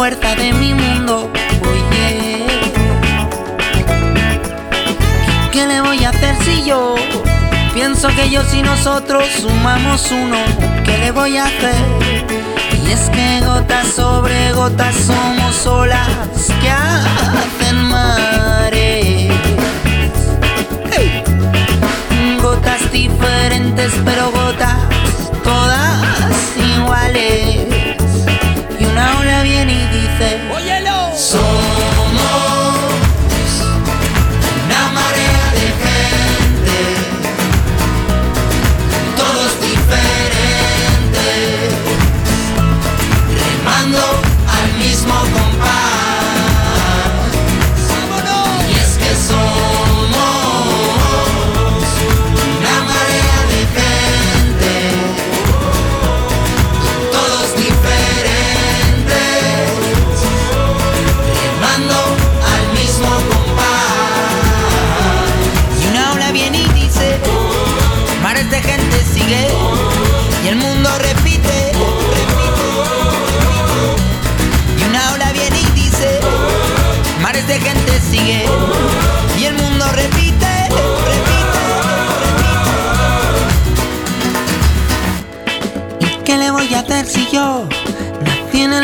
Fuerza de mi mundo? Oye. ¿Y qué le voy a hacer si yo Pienso que yo si nosotros sumamos uno, ¿qué le voy a hacer? Y es que gotas sobre gotas somos olas que hacen mares. Gotas diferentes pero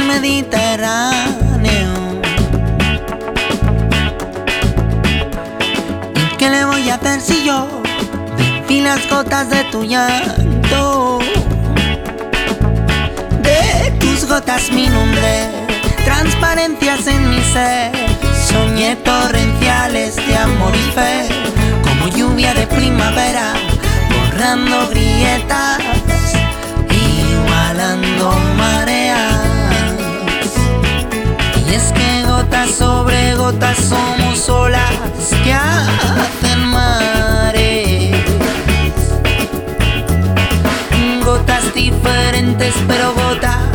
Mediterráneo? ¿Y qué le voy a hacer si yo vi las gotas de tu llanto. De tus gotas mi nombre, transparencias en mi ser. Soñé torrenciales de amor y fe, como lluvia de primavera, borrando grietas, igualando mareas. Es que gotas sobre gotas somos olas que hacen mares. Gotas diferentes pero gotas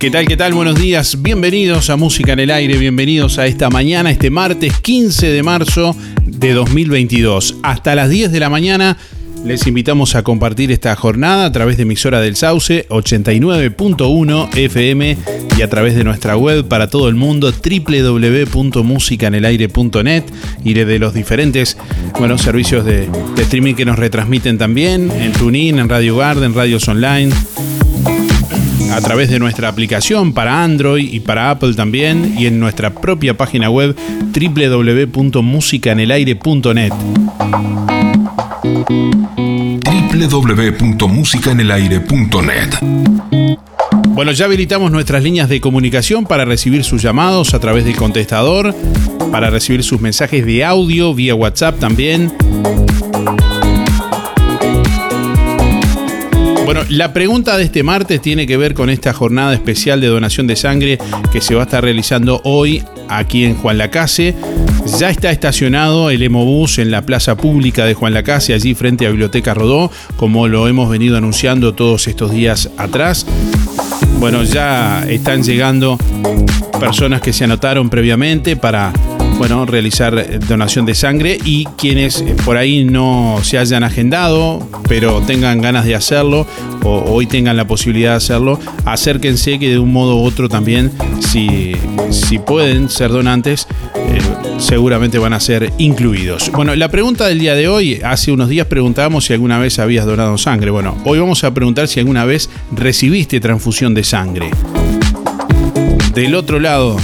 ¿Qué tal? ¿Qué tal? Buenos días. Bienvenidos a Música en el Aire. Bienvenidos a esta mañana, este martes 15 de marzo de 2022. Hasta las 10 de la mañana les invitamos a compartir esta jornada a través de emisora del Sauce 89.1 FM y a través de nuestra web para todo el mundo www.musicanelaire.net y de los diferentes bueno, servicios de, de streaming que nos retransmiten también en TuneIn, en Radio Garden, Radios Online a través de nuestra aplicación para Android y para Apple también y en nuestra propia página web www.musicanelaire.net www.musicanelaire.net bueno, ya habilitamos nuestras líneas de comunicación para recibir sus llamados a través del contestador, para recibir sus mensajes de audio vía WhatsApp también. Bueno, la pregunta de este martes tiene que ver con esta jornada especial de donación de sangre que se va a estar realizando hoy aquí en Juan Lacase. Ya está estacionado el Emobús en la plaza pública de Juan Lacase, allí frente a Biblioteca Rodó, como lo hemos venido anunciando todos estos días atrás. Bueno, ya están llegando personas que se anotaron previamente para bueno, realizar donación de sangre y quienes por ahí no se hayan agendado, pero tengan ganas de hacerlo o hoy tengan la posibilidad de hacerlo, acérquense que de un modo u otro también, si, si pueden ser donantes, eh, seguramente van a ser incluidos. Bueno, la pregunta del día de hoy, hace unos días preguntábamos si alguna vez habías donado sangre. Bueno, hoy vamos a preguntar si alguna vez recibiste transfusión de sangre. Del otro lado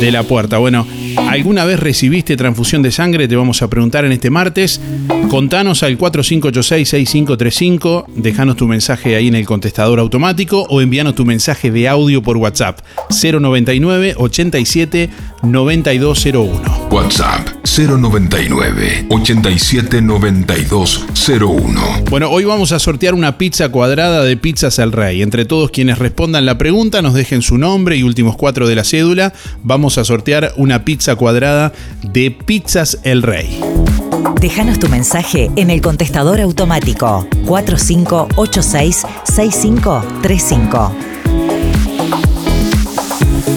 de la puerta. Bueno, ¿alguna vez recibiste transfusión de sangre? Te vamos a preguntar en este martes. Contanos al 4586-6535, dejanos tu mensaje ahí en el contestador automático o envíanos tu mensaje de audio por WhatsApp 099 87 9201. WhatsApp 099 87 9201. Bueno, hoy vamos a sortear una pizza cuadrada de Pizzas El Rey. Entre todos quienes respondan la pregunta, nos dejen su nombre y últimos cuatro de la cédula. Vamos a sortear una pizza cuadrada de Pizzas El Rey. Déjanos tu mensaje en el contestador automático 4586-6535.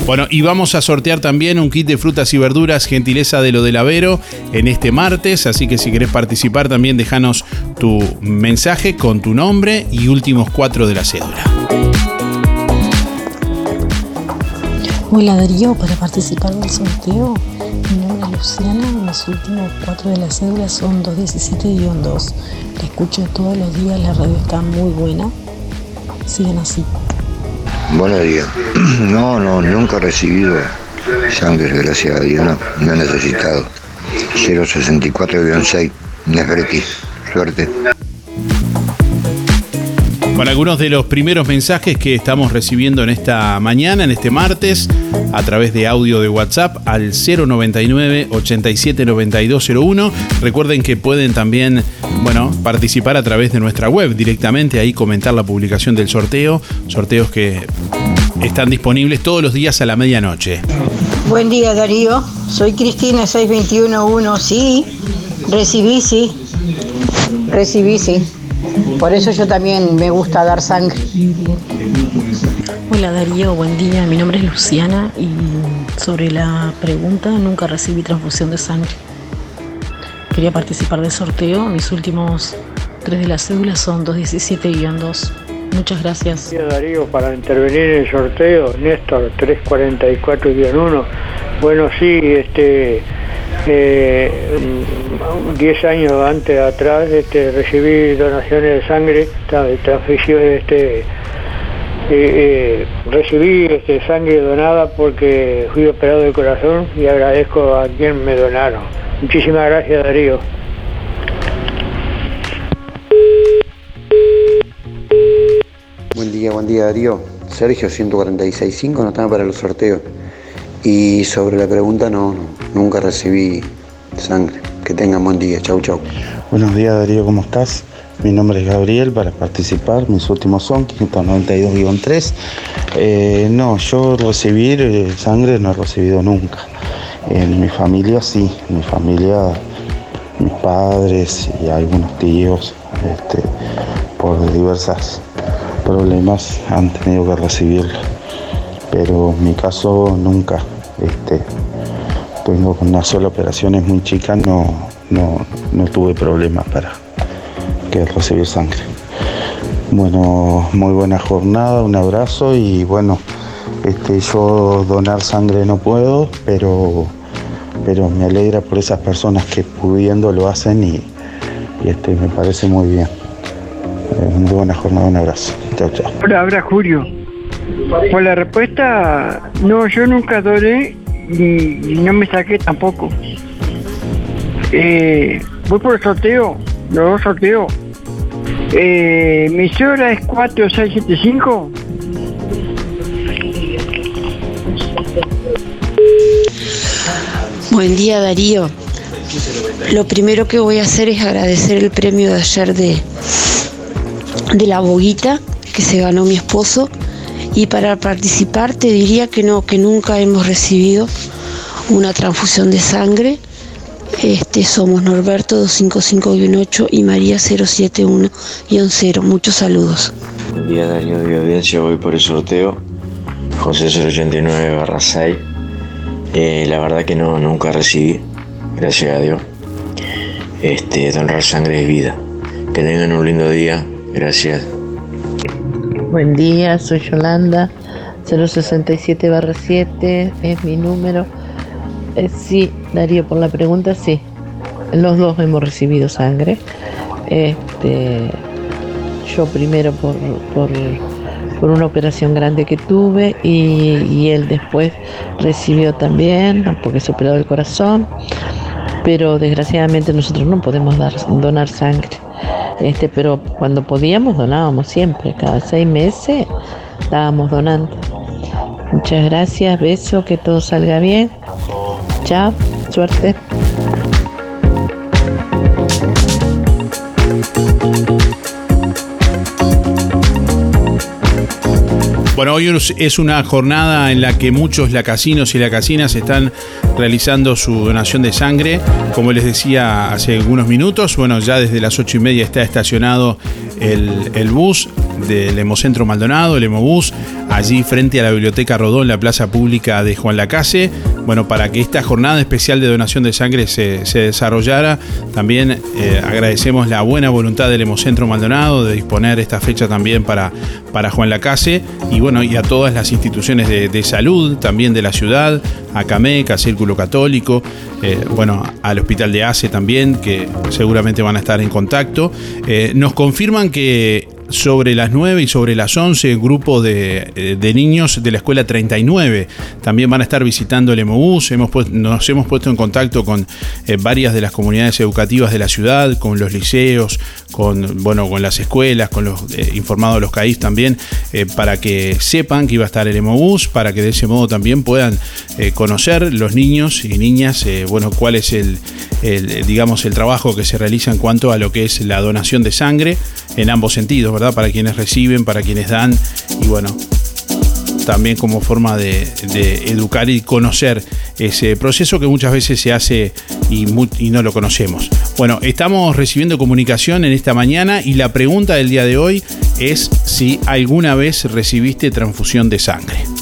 Bueno, y vamos a sortear también un kit de frutas y verduras, gentileza de lo del Avero, en este martes. Así que si querés participar, también déjanos tu mensaje con tu nombre y últimos cuatro de la cédula. Hola Darío, para participar del sorteo, mi nombre es Luciana, los últimos cuatro de la cédula son 217-2. La escucho todos los días, la radio está muy buena. Sigan así. Buenos días. No, no, nunca he recibido sangre, gracias a Dios, no, no he necesitado. 064-6, Nefreti, suerte. Con algunos de los primeros mensajes que estamos recibiendo en esta mañana, en este martes, a través de audio de WhatsApp al 099 879201. Recuerden que pueden también, bueno, participar a través de nuestra web directamente, ahí comentar la publicación del sorteo, sorteos que están disponibles todos los días a la medianoche. Buen día Darío, soy Cristina 6211, sí, recibí, sí, recibí, sí. Por eso yo también me gusta dar sangre. Hola Darío, buen día. Mi nombre es Luciana y sobre la pregunta nunca recibí transfusión de sangre. Quería participar del sorteo. Mis últimos tres de las cédulas son 217-2. Muchas gracias. Darío, para intervenir en el sorteo, Néstor 344-1. Bueno, sí, este, eh, 10 años antes atrás este, recibí donaciones de sangre, transfusiones, este, eh, eh, recibí este, sangre donada porque fui operado de corazón y agradezco a quien me donaron. Muchísimas gracias Darío. Buen día, buen día Darío. Sergio 146.5 no están para los sorteos. Y sobre la pregunta no, no, nunca recibí sangre. Que tengan buen día. Chau, chau. Buenos días Darío, ¿cómo estás? Mi nombre es Gabriel para participar. Mis últimos son 592-3. Eh, no, yo recibir eh, sangre no he recibido nunca. En mi familia sí, en mi familia, mis padres y algunos tíos, este, por diversos problemas han tenido que recibirlo. Pero en mi caso nunca. Este, tengo con una sola operación, es muy chica, no, no, no tuve problemas para que recibir sangre. Bueno, muy buena jornada, un abrazo y bueno, este, yo donar sangre no puedo, pero, pero me alegra por esas personas que pudiendo lo hacen y, y este, me parece muy bien. Eh, muy buena jornada, un abrazo. Chao, chao. Hola, habla Julio. Pues la respuesta, no, yo nunca doné y, no me saqué tampoco. Eh, voy por el sorteo, los dos sorteos. Eh, mi cédula es 4675. Buen día Darío. Lo primero que voy a hacer es agradecer el premio de ayer de, de la boguita que se ganó mi esposo y para participar te diría que no, que nunca hemos recibido una transfusión de sangre. Este, somos Norberto 255-8 y María 071-0. Muchos saludos. Buen día Darío de audiencia, voy por el sorteo. José 089 barra 6. Eh, la verdad que no, nunca recibí, gracias a Dios. Este, donar sangre es vida. Que tengan un lindo día, gracias. Buen día, soy Yolanda, 067-7 es mi número. Eh, sí, Darío, por la pregunta, sí. Los dos hemos recibido sangre. Este, yo primero por, por, una operación grande que tuve y, él después recibió también porque se operó el corazón. Pero desgraciadamente nosotros no podemos dar, donar sangre. Este, pero cuando podíamos donábamos siempre, cada seis meses estábamos donando. Muchas gracias, beso, que todo salga bien. Chao, suerte. Bueno, hoy es una jornada en la que muchos lacasinos y lacasinas están realizando su donación de sangre. Como les decía hace algunos minutos, bueno, ya desde las ocho y media está estacionado el, el bus del Hemocentro Maldonado, el Hemobús, allí frente a la Biblioteca Rodó, en la plaza pública de Juan Lacase. Bueno, para que esta jornada especial de donación de sangre se, desarrollara, también eh, agradecemos la buena voluntad del Hemocentro Maldonado de disponer esta fecha también para, para Juan Lacase y bueno, y a todas las instituciones de, salud también de la ciudad, a Cameca, Círculo Católico, eh, bueno, al Hospital de ACE también, que seguramente van a estar en contacto. Eh, nos confirman que sobre las 9 y sobre las 11 grupo de, eh, de, niños de la escuela 39 también van a estar visitando el. Hemos nos hemos puesto en contacto con eh, varias de las comunidades educativas de la ciudad, con los liceos, con, bueno, con las escuelas, con los eh, informados los CAIF también, para que sepan que iba a estar el Emobús, para que de ese modo también puedan conocer los niños y niñas, bueno, cuál es el, digamos, el trabajo que se realiza en cuanto a lo que es la donación de sangre en ambos sentidos, ¿verdad? Para quienes reciben, para quienes dan y bueno, también como forma de, educar y conocer ese proceso que muchas veces se hace y, y, no lo conocemos. Bueno, estamos recibiendo comunicación en esta mañana y la pregunta del día de hoy es si alguna vez recibiste transfusión de sangre.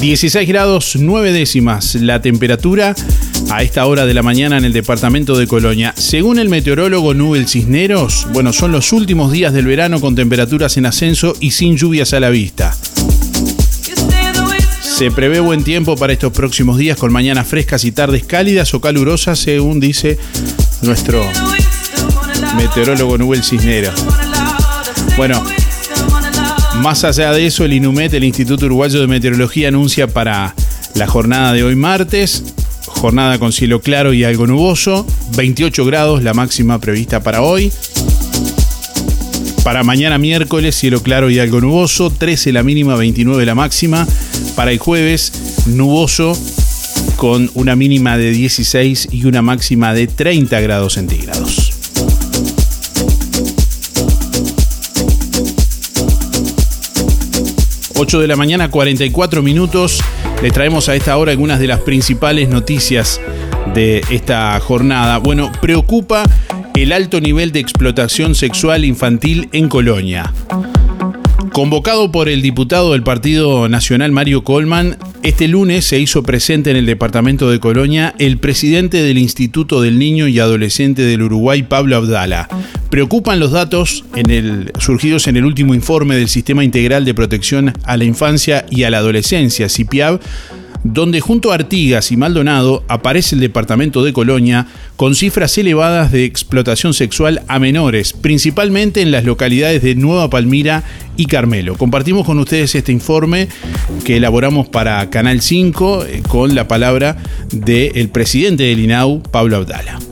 16 grados 9 décimas la temperatura a esta hora de la mañana en el departamento de Colonia. Según el meteorólogo Nubel Cisneros, bueno, son los últimos días del verano con temperaturas en ascenso y sin lluvias a la vista. Se prevé buen tiempo para estos próximos días con mañanas frescas y tardes cálidas o calurosas, según dice nuestro meteorólogo Nubel Cisneros. Bueno, más allá de eso, el INUMET, el Instituto Uruguayo de Meteorología, anuncia para la jornada de hoy martes, jornada con cielo claro y algo nuboso, 28 grados la máxima prevista para hoy. Para mañana miércoles, cielo claro y algo nuboso, 13 la mínima, 29 la máxima. Para el jueves, nuboso con una mínima de 16 y una máxima de 30 grados centígrados. 8 de la mañana, 44 minutos. Les traemos a esta hora algunas de las principales noticias de esta jornada. Bueno, preocupa el alto nivel de explotación sexual infantil en Colonia. Convocado por el diputado del Partido Nacional Mario Colman, este lunes se hizo presente en el departamento de Colonia el presidente del Instituto del Niño y Adolescente del Uruguay, Pablo Abdala. Preocupan los datos surgidos en el último informe del Sistema Integral de Protección a la Infancia y a la Adolescencia, CIPIAB, donde junto a Artigas y Maldonado aparece el departamento de Colonia con cifras elevadas de explotación sexual a menores, principalmente en las localidades de Nueva Palmira y Carmelo. Compartimos con ustedes este informe que elaboramos para Canal 5 eh, con la palabra del presidente del INAU, Pablo Abdala.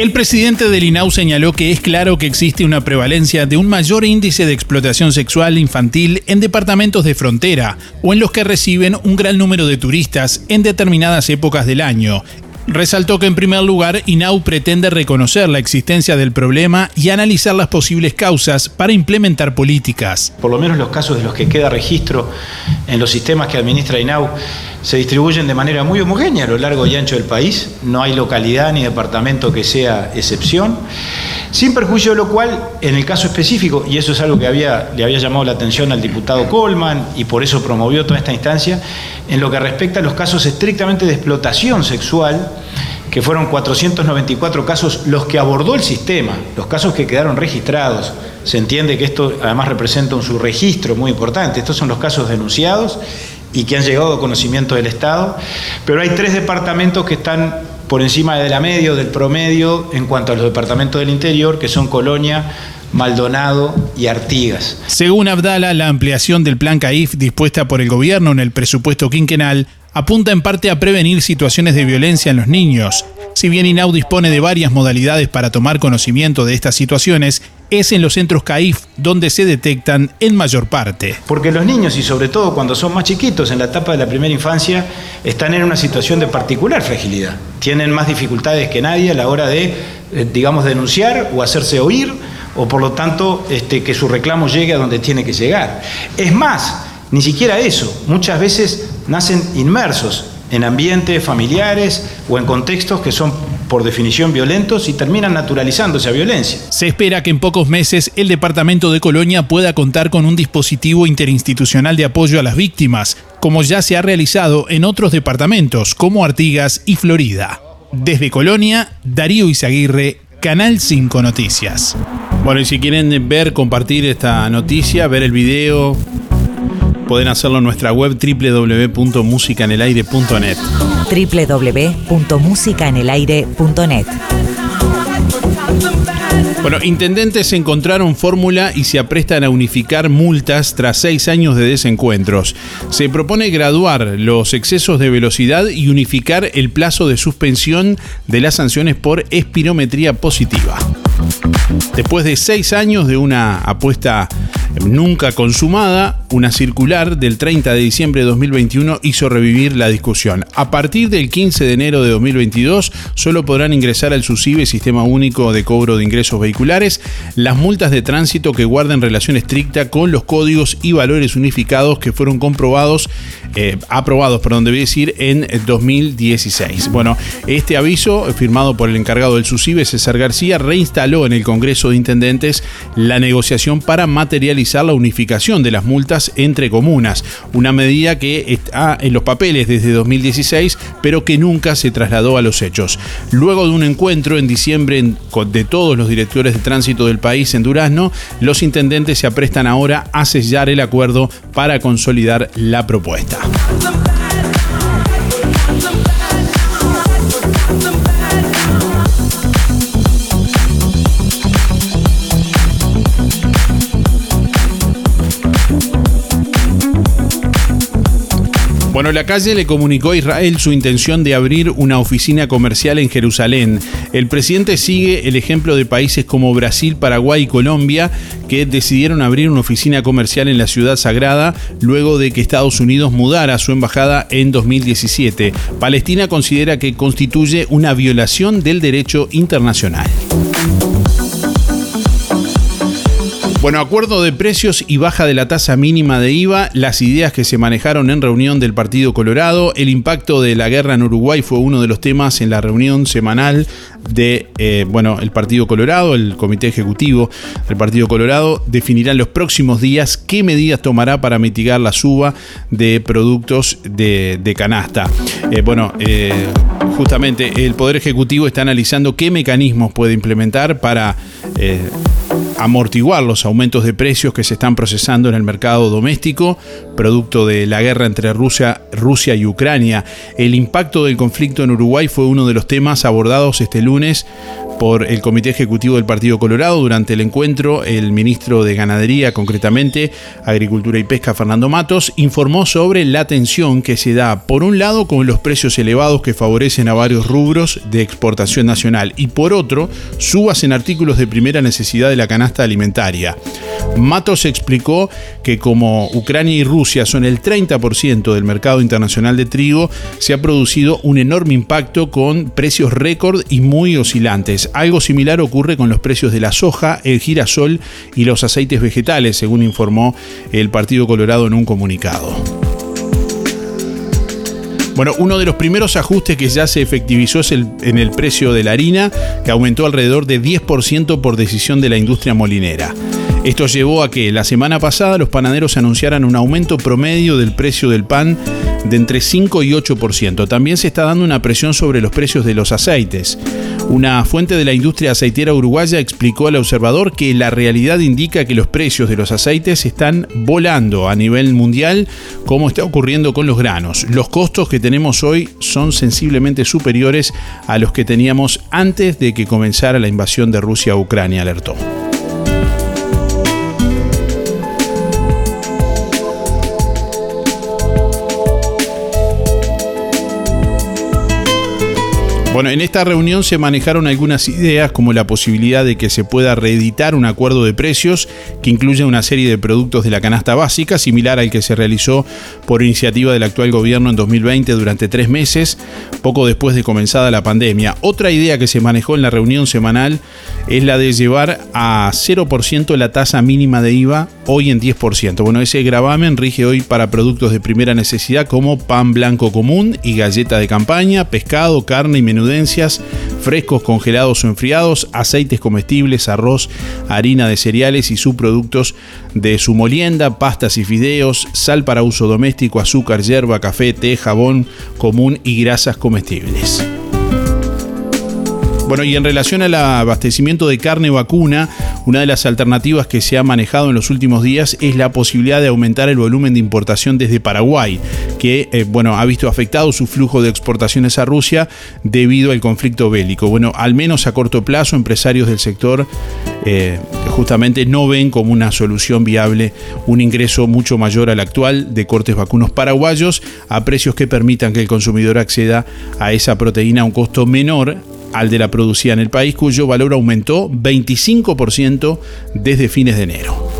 El presidente del INAU señaló que es claro que existe una prevalencia de un mayor índice de explotación sexual infantil en departamentos de frontera o en los que reciben un gran número de turistas en determinadas épocas del año, Resaltó que en primer lugar INAU pretende reconocer la existencia del problema y analizar las posibles causas para implementar políticas. Por lo menos los casos de los que queda registro en los sistemas que administra INAU se distribuyen de manera muy homogénea a lo largo y ancho del país. No hay localidad ni departamento que sea excepción. Sin perjuicio de lo cual, en el caso específico, y eso es algo que le había llamado la atención al diputado Coleman y por eso promovió toda esta instancia, en lo que respecta a los casos estrictamente de explotación sexual, que fueron 494 casos los que abordó el sistema, los casos que quedaron registrados. Se entiende que esto además representa un subregistro muy importante. Estos son los casos denunciados y que han llegado a conocimiento del Estado, pero hay tres departamentos que están por encima de la media del promedio en cuanto a los departamentos del interior, que son Colonia, Maldonado y Artigas. Según Abdala, la ampliación del plan CAIF dispuesta por el gobierno en el presupuesto quinquenal apunta en parte a prevenir situaciones de violencia en los niños. Si bien INAU dispone de varias modalidades para tomar conocimiento de estas situaciones, es en los centros CAIF donde se detectan en mayor parte. Porque los niños, y sobre todo cuando son más chiquitos, en la etapa de la primera infancia, están en una situación de particular fragilidad. Tienen más dificultades que nadie a la hora de, eh, digamos, denunciar o hacerse oír, o por lo tanto este, que su reclamo llegue a donde tiene que llegar. Es más, ni siquiera eso. Muchas veces nacen inmersos en ambientes familiares o en contextos que son por definición violentos y terminan naturalizando esa violencia. Se espera que en pocos meses el departamento de Colonia pueda contar con un dispositivo interinstitucional de apoyo a las víctimas, como ya se ha realizado en otros departamentos como Artigas y Florida. Desde Colonia, Darío Izaguirre, Canal 5 Noticias. Bueno, y si quieren ver, compartir esta noticia, ver el video, pueden hacerlo en nuestra web www.musicanelaire.net. www.musicanelaire.net. Bueno, intendentes encontraron fórmula y se aprestan a unificar multas tras seis años de desencuentros. Se propone graduar los excesos de velocidad y unificar el plazo de suspensión de las sanciones por espirometría positiva. Después de seis años de una apuesta nunca consumada, una circular del 30 de diciembre de 2021 hizo revivir la discusión. A partir del 15 de enero de 2022 solo podrán ingresar al SUSIBE, Sistema Único de Cobro de Ingresos Vehiculares, las multas de tránsito que guarden relación estricta con los códigos y valores unificados que fueron comprobados, eh, aprobados, perdón, debe decir, en 2016. Bueno, este aviso, firmado por el encargado del SUSIBE, César García, reinstaló en el Congreso de Intendentes la negociación para materializar la unificación de las multas entre comunas, una medida que está en los papeles desde 2016, pero que nunca se trasladó a los hechos. Luego de un encuentro en diciembre de todos los directores de tránsito del país en Durazno, los intendentes se aprestan ahora a sellar el acuerdo para consolidar la propuesta. Bueno, la calle le comunicó a Israel su intención de abrir una oficina comercial en Jerusalén. El presidente sigue el ejemplo de países como Brasil, Paraguay y Colombia que decidieron abrir una oficina comercial en la ciudad sagrada luego de que Estados Unidos mudara su embajada en 2017. Palestina considera que constituye una violación del derecho internacional. Bueno, acuerdo de precios y baja de la tasa mínima de IVA, las ideas que se manejaron en reunión del Partido Colorado, el impacto de la guerra en Uruguay fue uno de los temas en la reunión semanal de, eh, bueno, el Partido Colorado, el Comité Ejecutivo del Partido Colorado, definirá en los próximos días qué medidas tomará para mitigar la suba de productos de, canasta. Eh, bueno, eh, justamente el Poder Ejecutivo está analizando qué mecanismos puede implementar para amortiguar los aumentos de precios que se están procesando en el mercado doméstico, producto de la guerra entre Rusia, Rusia y Ucrania. El impacto del conflicto en Uruguay fue uno de los temas abordados este lunes por el Comité Ejecutivo del Partido Colorado. Durante el encuentro, el ministro de Ganadería, concretamente Agricultura y Pesca, Fernando Matos, informó sobre la tensión que se da, por un lado, con los precios elevados que favorecen a varios rubros de exportación nacional y por otro, subas en artículos de primera necesidad de la canasta alimentaria. Matos explicó que como Ucrania y Rusia son el 30% del mercado internacional de trigo, se ha producido un enorme impacto con precios récord y muy oscilantes. Algo similar ocurre con los precios de la soja, el girasol y los aceites vegetales, según informó el Partido Colorado en un comunicado. Bueno, uno de los primeros ajustes que ya se efectivizó es en el precio de la harina, que aumentó alrededor de 10% por decisión de la industria molinera. Esto llevó a que la semana pasada los panaderos anunciaran un aumento promedio del precio del pan de entre 5 y 8%. También se está dando una presión sobre los precios de los aceites. Una fuente de la industria aceitera uruguaya explicó al observador que la realidad indica que los precios de los aceites están volando a nivel mundial, como está ocurriendo con los granos. Los costos que tenemos hoy son sensiblemente superiores a los que teníamos antes de que comenzara la invasión de Rusia a Ucrania, alertó. Bueno, en esta reunión se manejaron algunas ideas como la posibilidad de que se pueda reeditar un acuerdo de precios que incluye una serie de productos de la canasta básica, similar al que se realizó por iniciativa del actual gobierno en 2020 durante tres meses, poco después de comenzada la pandemia. Otra idea que se manejó en la reunión semanal es la de llevar a 0% la tasa mínima de IVA, hoy en 10%. Bueno, ese gravamen rige hoy para productos de primera necesidad como pan blanco común y galleta de campaña, pescado, carne y menú frescos, congelados o enfriados, aceites comestibles, arroz, harina de cereales y subproductos de su molienda, pastas y fideos, sal para uso doméstico, azúcar, hierba, café, té, jabón común y grasas comestibles. Bueno, y en relación al abastecimiento de carne vacuna, una de las alternativas que se ha manejado en los últimos días es la posibilidad de aumentar el volumen de importación desde Paraguay, que eh, bueno, ha visto afectado su flujo de exportaciones a Rusia debido al conflicto bélico. Bueno, al menos a corto plazo, empresarios del sector eh, justamente no ven como una solución viable un ingreso mucho mayor al actual de cortes vacunos paraguayos a precios que permitan que el consumidor acceda a esa proteína a un costo menor al de la producida en el país, cuyo valor aumentó 25% desde fines de enero.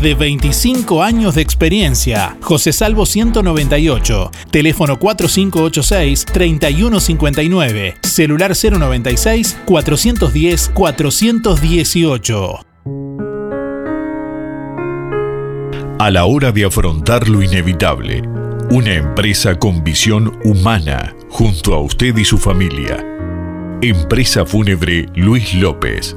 de 25 años de experiencia. José Salvo 198, teléfono 4586-3159, celular 096-410-418. A la hora de afrontar lo inevitable, una empresa con visión humana junto a usted y su familia. Empresa Fúnebre Luis López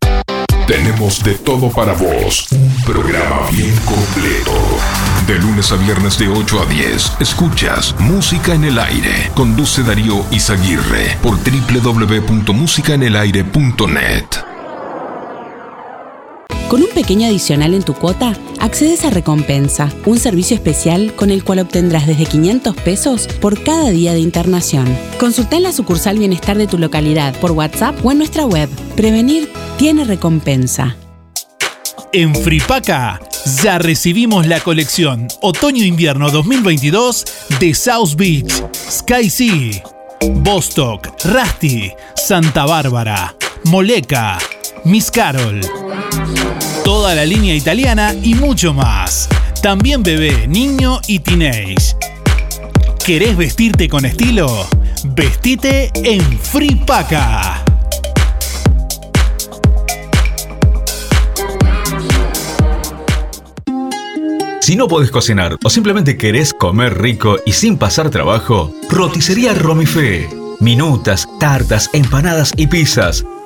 Tenemos de todo para vos. Un programa bien completo. De lunes a viernes de 8 a 10, escuchas Música en el Aire. Conduce Darío Izaguirre por www.musicaenelaire.net. Con un pequeño adicional en tu cuota, accedes a Recompensa, un servicio especial con el cual obtendrás desde 500 pesos por cada día de internación. Consulta en la sucursal Bienestar de tu localidad por WhatsApp o en nuestra web. Prevenir tiene recompensa. En Fripaca Ya recibimos la colección Otoño-Invierno 2022 de South Beach, Sky Sea, Bostock, Rusty, Santa Bárbara, Moleca, Miss Carol. Toda la línea italiana y mucho más. También bebé, niño y teenage. ¿Querés vestirte con estilo? Vestite en Free Paca. Si no podés cocinar o simplemente querés comer rico y sin pasar trabajo, roticería Romifé. Minutas, tartas, empanadas y pizzas.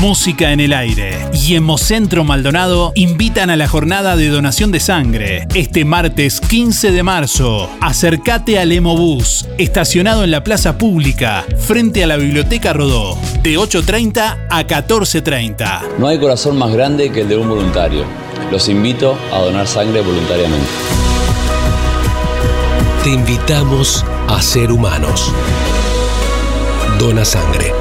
Música en el aire y Hemocentro Maldonado invitan a la jornada de donación de sangre este martes 15 de marzo. Acércate al Hemobús, estacionado en la plaza pública, frente a la Biblioteca Rodó, de 8.30 a 14.30. No hay corazón más grande que el de un voluntario. Los invito a donar sangre voluntariamente. Te invitamos a ser humanos. Dona sangre.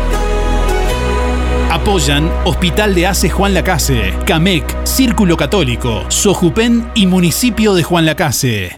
Apoyan Hospital de Ace Juan Lacase, CAMEC, Círculo Católico, Sojupen y Municipio de Juan Lacase.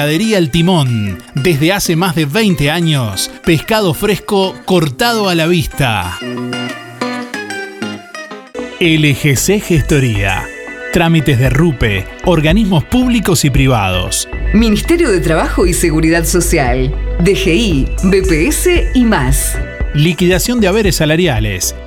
El Timón. Desde hace más de 20 años, pescado fresco cortado a la vista. LGC Gestoría. Trámites de RUPE, organismos públicos y privados. Ministerio de Trabajo y Seguridad Social, DGI, BPS y más. Liquidación de haberes salariales,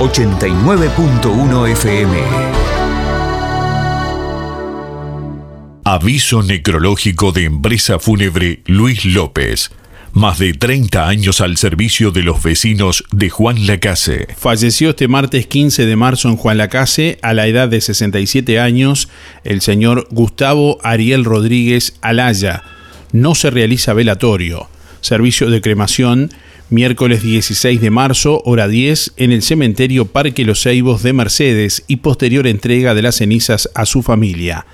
89.1 FM. Aviso necrológico de empresa fúnebre Luis López. Más de 30 años al servicio de los vecinos de Juan Lacase. Falleció este martes 15 de marzo en Juan Lacase, a la edad de 67 años, el señor Gustavo Ariel Rodríguez Alaya. No se realiza velatorio. Servicio de cremación miércoles 16 de marzo, hora 10, en el cementerio Parque Los Ceibos de Mercedes y posterior entrega de las cenizas a su familia.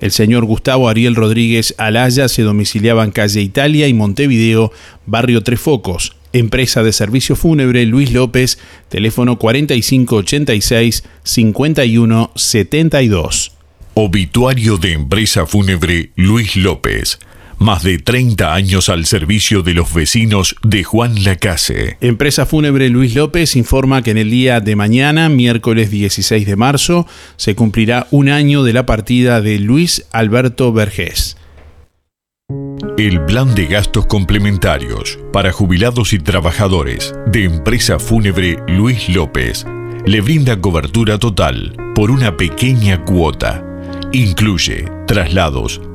El señor Gustavo Ariel Rodríguez Alaya se domiciliaba en calle Italia y Montevideo, barrio Tres Focos. Empresa de servicio fúnebre Luis López, teléfono 4586-5172. Obituario de empresa fúnebre Luis López. Más de 30 años al servicio de los vecinos de Juan Lacase. Empresa Fúnebre Luis López informa que en el día de mañana, miércoles 16 de marzo, se cumplirá un año de la partida de Luis Alberto Vergés. El plan de gastos complementarios para jubilados y trabajadores de Empresa Fúnebre Luis López le brinda cobertura total por una pequeña cuota. Incluye traslados,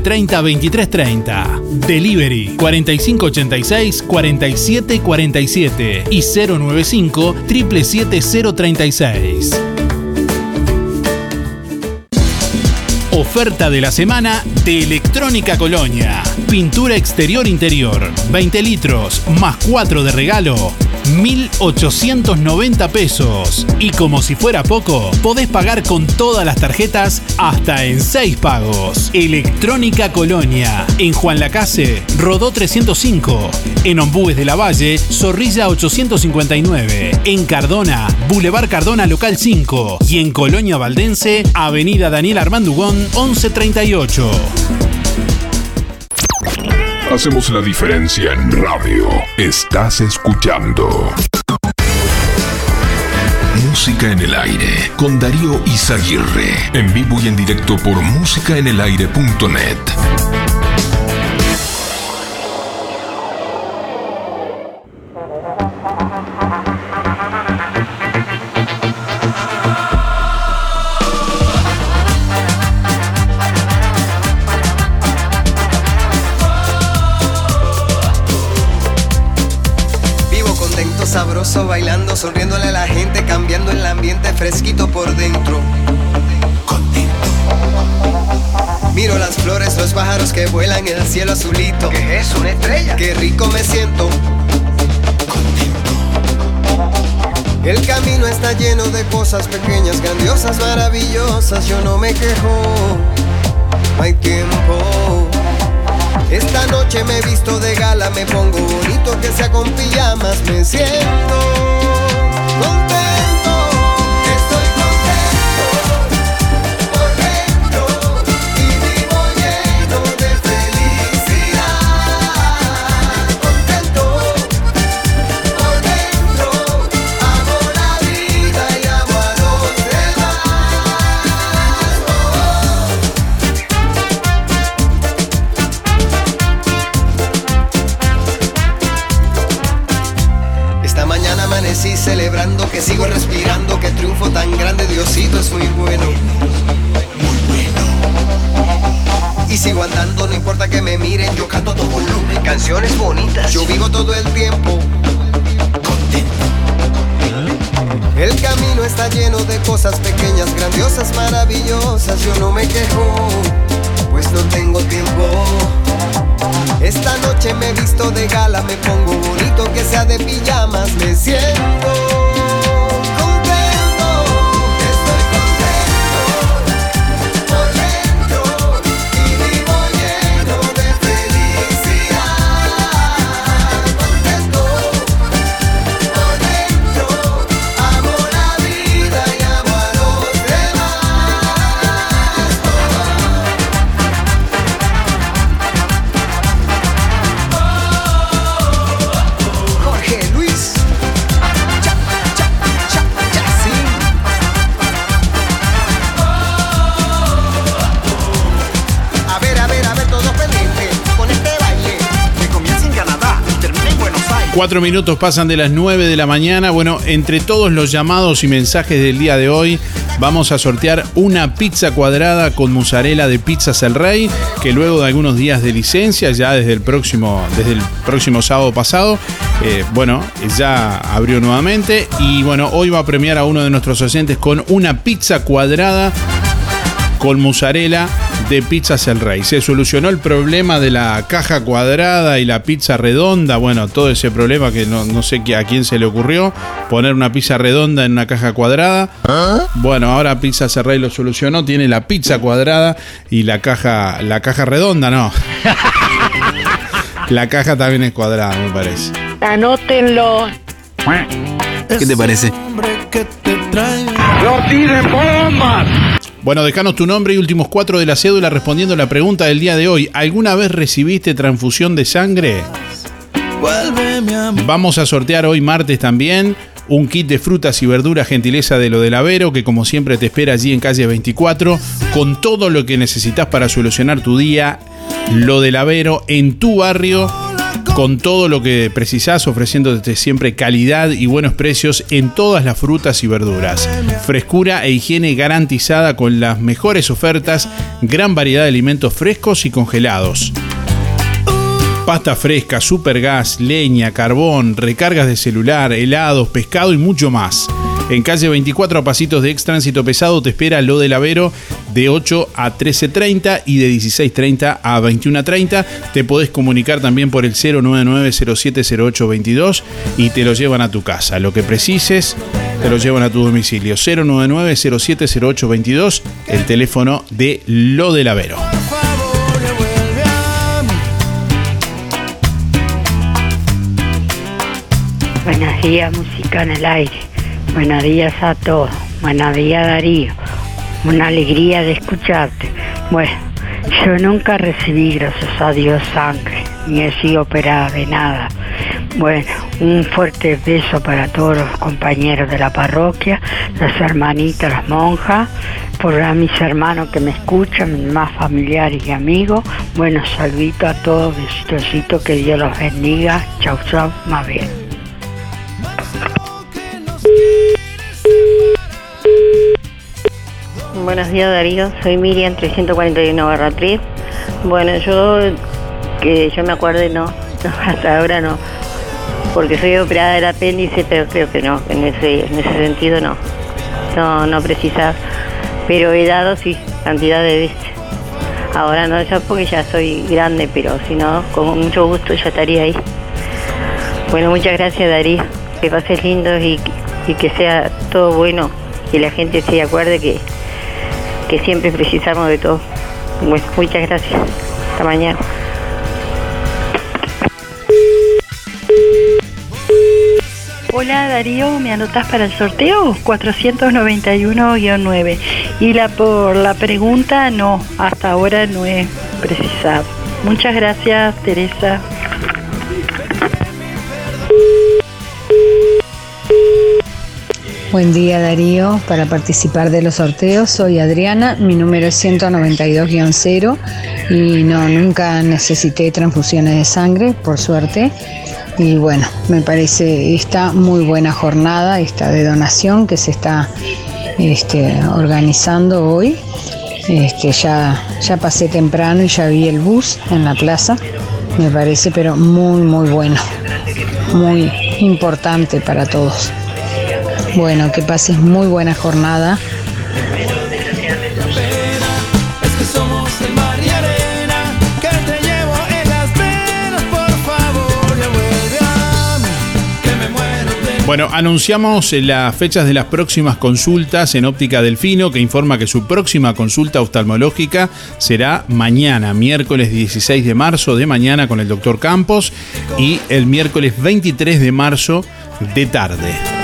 30 23 30. Delivery 4586 47 47 y 095 77036. Oferta de la semana de Electrónica Colonia. Pintura exterior interior, 20 litros, más 4 de regalo, 1.890 pesos. Y como si fuera poco, podés pagar con todas las tarjetas hasta en 6 pagos. Electrónica Colonia, en Juan Lacase, Rodó 305, en Ombúes de la Valle, Zorrilla 859, en Cardona, Boulevard Cardona Local 5 y en Colonia Valdense, Avenida Daniel Armandugón 1138. Hacemos la diferencia en radio. Estás escuchando. Música en el aire con Darío Izaguirre. En vivo y en directo por músicaenelaire.net. Yo no me quejo. No hay tiempo. Esta noche me he visto de gala, me pongo bonito que sea con pijamas, me siento El camino está lleno de cosas pequeñas, grandiosas, maravillosas. Yo no me quejo, pues no tengo tiempo. Esta noche me visto de gala, me pongo bonito que sea de pijamas, me siento Cuatro minutos pasan de las 9 de la mañana. Bueno, entre todos los llamados y mensajes del día de hoy, vamos a sortear una pizza cuadrada con mozzarella de Pizzas El Rey, que luego de algunos días de licencia, ya desde el próximo, desde el próximo sábado pasado, eh, bueno, ya abrió nuevamente. Y bueno, hoy va a premiar a uno de nuestros oyentes con una pizza cuadrada con mozzarella de Pizzas El Rey. Se solucionó el problema de la caja cuadrada y la pizza redonda. Bueno, todo ese problema que no, sé a quién se le ocurrió. Poner una pizza redonda en una caja cuadrada. Bueno, ahora Pizzas El Rey lo solucionó. Tiene la pizza cuadrada y la caja, la caja redonda, no. la caja también es cuadrada, me parece. Anótenlo. ¿Qué te parece? ¡No tiren bombas! Bueno, dejanos tu nombre y últimos cuatro de la cédula respondiendo a la pregunta del día de hoy. ¿Alguna vez recibiste transfusión de sangre? Vamos a sortear hoy martes también un kit de frutas y verduras gentileza de lo del Avero que como siempre te espera allí en calle 24 con todo lo que necesitas para solucionar tu día. Lo del Avero en tu barrio con todo lo que precisás, ofreciéndote siempre calidad y buenos precios en todas las frutas y verduras. Frescura e higiene garantizada con las mejores ofertas, gran variedad de alimentos frescos y congelados. Pasta fresca, supergas, leña, carbón, recargas de celular, helados, pescado y mucho más. En calle 24 a pasitos de ex tránsito pesado te espera lo del Avero de 8 a 13.30 y de 16.30 a 21.30. Te podés comunicar también por el 099-070822 y te lo llevan a tu casa. Lo que precises, te lo llevan a tu domicilio. 099-070822, el teléfono de lo del Avero. Buenos días, música en el aire. Buenos días a todos. Buenos días Darío. Una alegría de escucharte. Bueno, yo nunca recibí, gracias a Dios, sangre, ni he sido operada de nada. Bueno, un fuerte beso para todos los compañeros de la parroquia, las hermanitas, las monjas, por mis hermanos que me escuchan, mis más familiares y amigos. Bueno, saludito a todos, besito, que Dios los bendiga. Chau, chau, más bien. Buenos días Darío, soy Miriam 341 barra 3. Bueno, yo que yo me acuerde no, hasta ahora no, porque soy operada del apéndice, pero creo que no, en ese, en ese sentido no, no, no precisa, pero he dado sí, cantidad de veces. Ahora no, ya porque ya soy grande, pero si no, con mucho gusto ya estaría ahí. Bueno, muchas gracias Darío, que pases lindo y, y que sea todo bueno, que la gente se acuerde que que siempre precisamos de todo. Bueno, muchas gracias. Hasta mañana. Hola Darío, ¿me anotas para el sorteo? 491-9. Y la por la pregunta, no, hasta ahora no he precisado. Muchas gracias, Teresa. Buen día Darío, para participar de los sorteos soy Adriana, mi número es 192-0 y no, nunca necesité transfusiones de sangre, por suerte. Y bueno, me parece esta muy buena jornada, esta de donación que se está este, organizando hoy. Este, ya, ya pasé temprano y ya vi el bus en la plaza. Me parece pero muy, muy bueno, muy importante para todos. Bueno, que pases muy buena jornada. Bueno, anunciamos las fechas de las próximas consultas en Óptica Delfino, que informa que su próxima consulta oftalmológica será mañana, miércoles 16 de marzo de mañana con el doctor Campos y el miércoles 23 de marzo de tarde.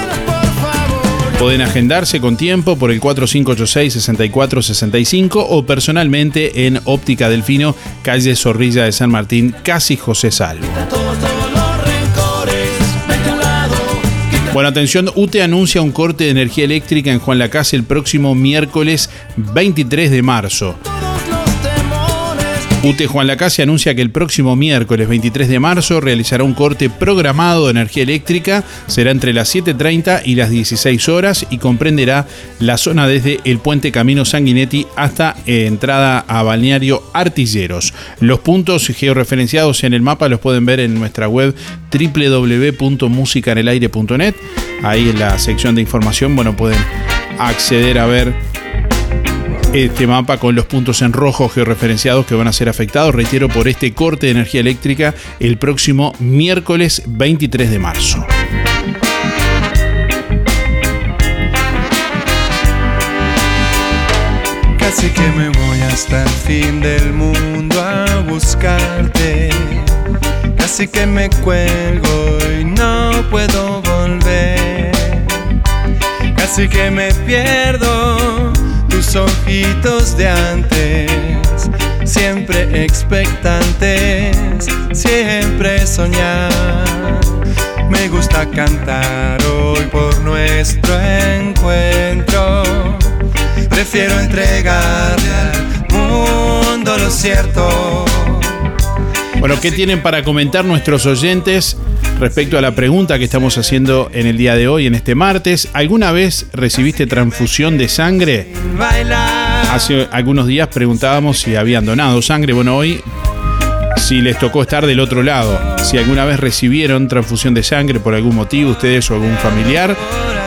Pueden agendarse con tiempo por el 4586-6465 o personalmente en Óptica Delfino, calle Zorrilla de San Martín, casi José Salvo. Bueno, atención, UTE anuncia un corte de energía eléctrica en Juan Lacase el próximo miércoles 23 de marzo. UTE Juan Lacase anuncia que el próximo miércoles 23 de marzo realizará un corte programado de energía eléctrica. Será entre las 7.30 y las 16 horas y comprenderá la zona desde el puente Camino Sanguinetti hasta eh, entrada a Balneario Artilleros. Los puntos georreferenciados en el mapa los pueden ver en nuestra web www.musicanelaire.net. Ahí en la sección de información, bueno, pueden acceder a ver este mapa con los puntos en rojo georreferenciados que van a ser afectados, reitero, por este corte de energía eléctrica el próximo miércoles 23 de marzo. Casi que me voy hasta el fin del mundo a buscarte. Casi que me cuelgo y no puedo volver. Casi que me pierdo tus ojitos de antes. Siempre expectantes, siempre soñar. Me gusta cantar hoy por nuestro encuentro Prefiero entregarle al mundo lo cierto. Bueno, ¿qué tienen para comentar nuestros oyentes respecto a la pregunta que estamos haciendo en el día de hoy, en este martes? ¿Alguna vez recibiste transfusión de sangre? Hace algunos días preguntábamos si habían donado sangre. Bueno, hoy si les tocó estar del otro lado, si alguna vez recibieron transfusión de sangre por algún motivo, ustedes o algún familiar.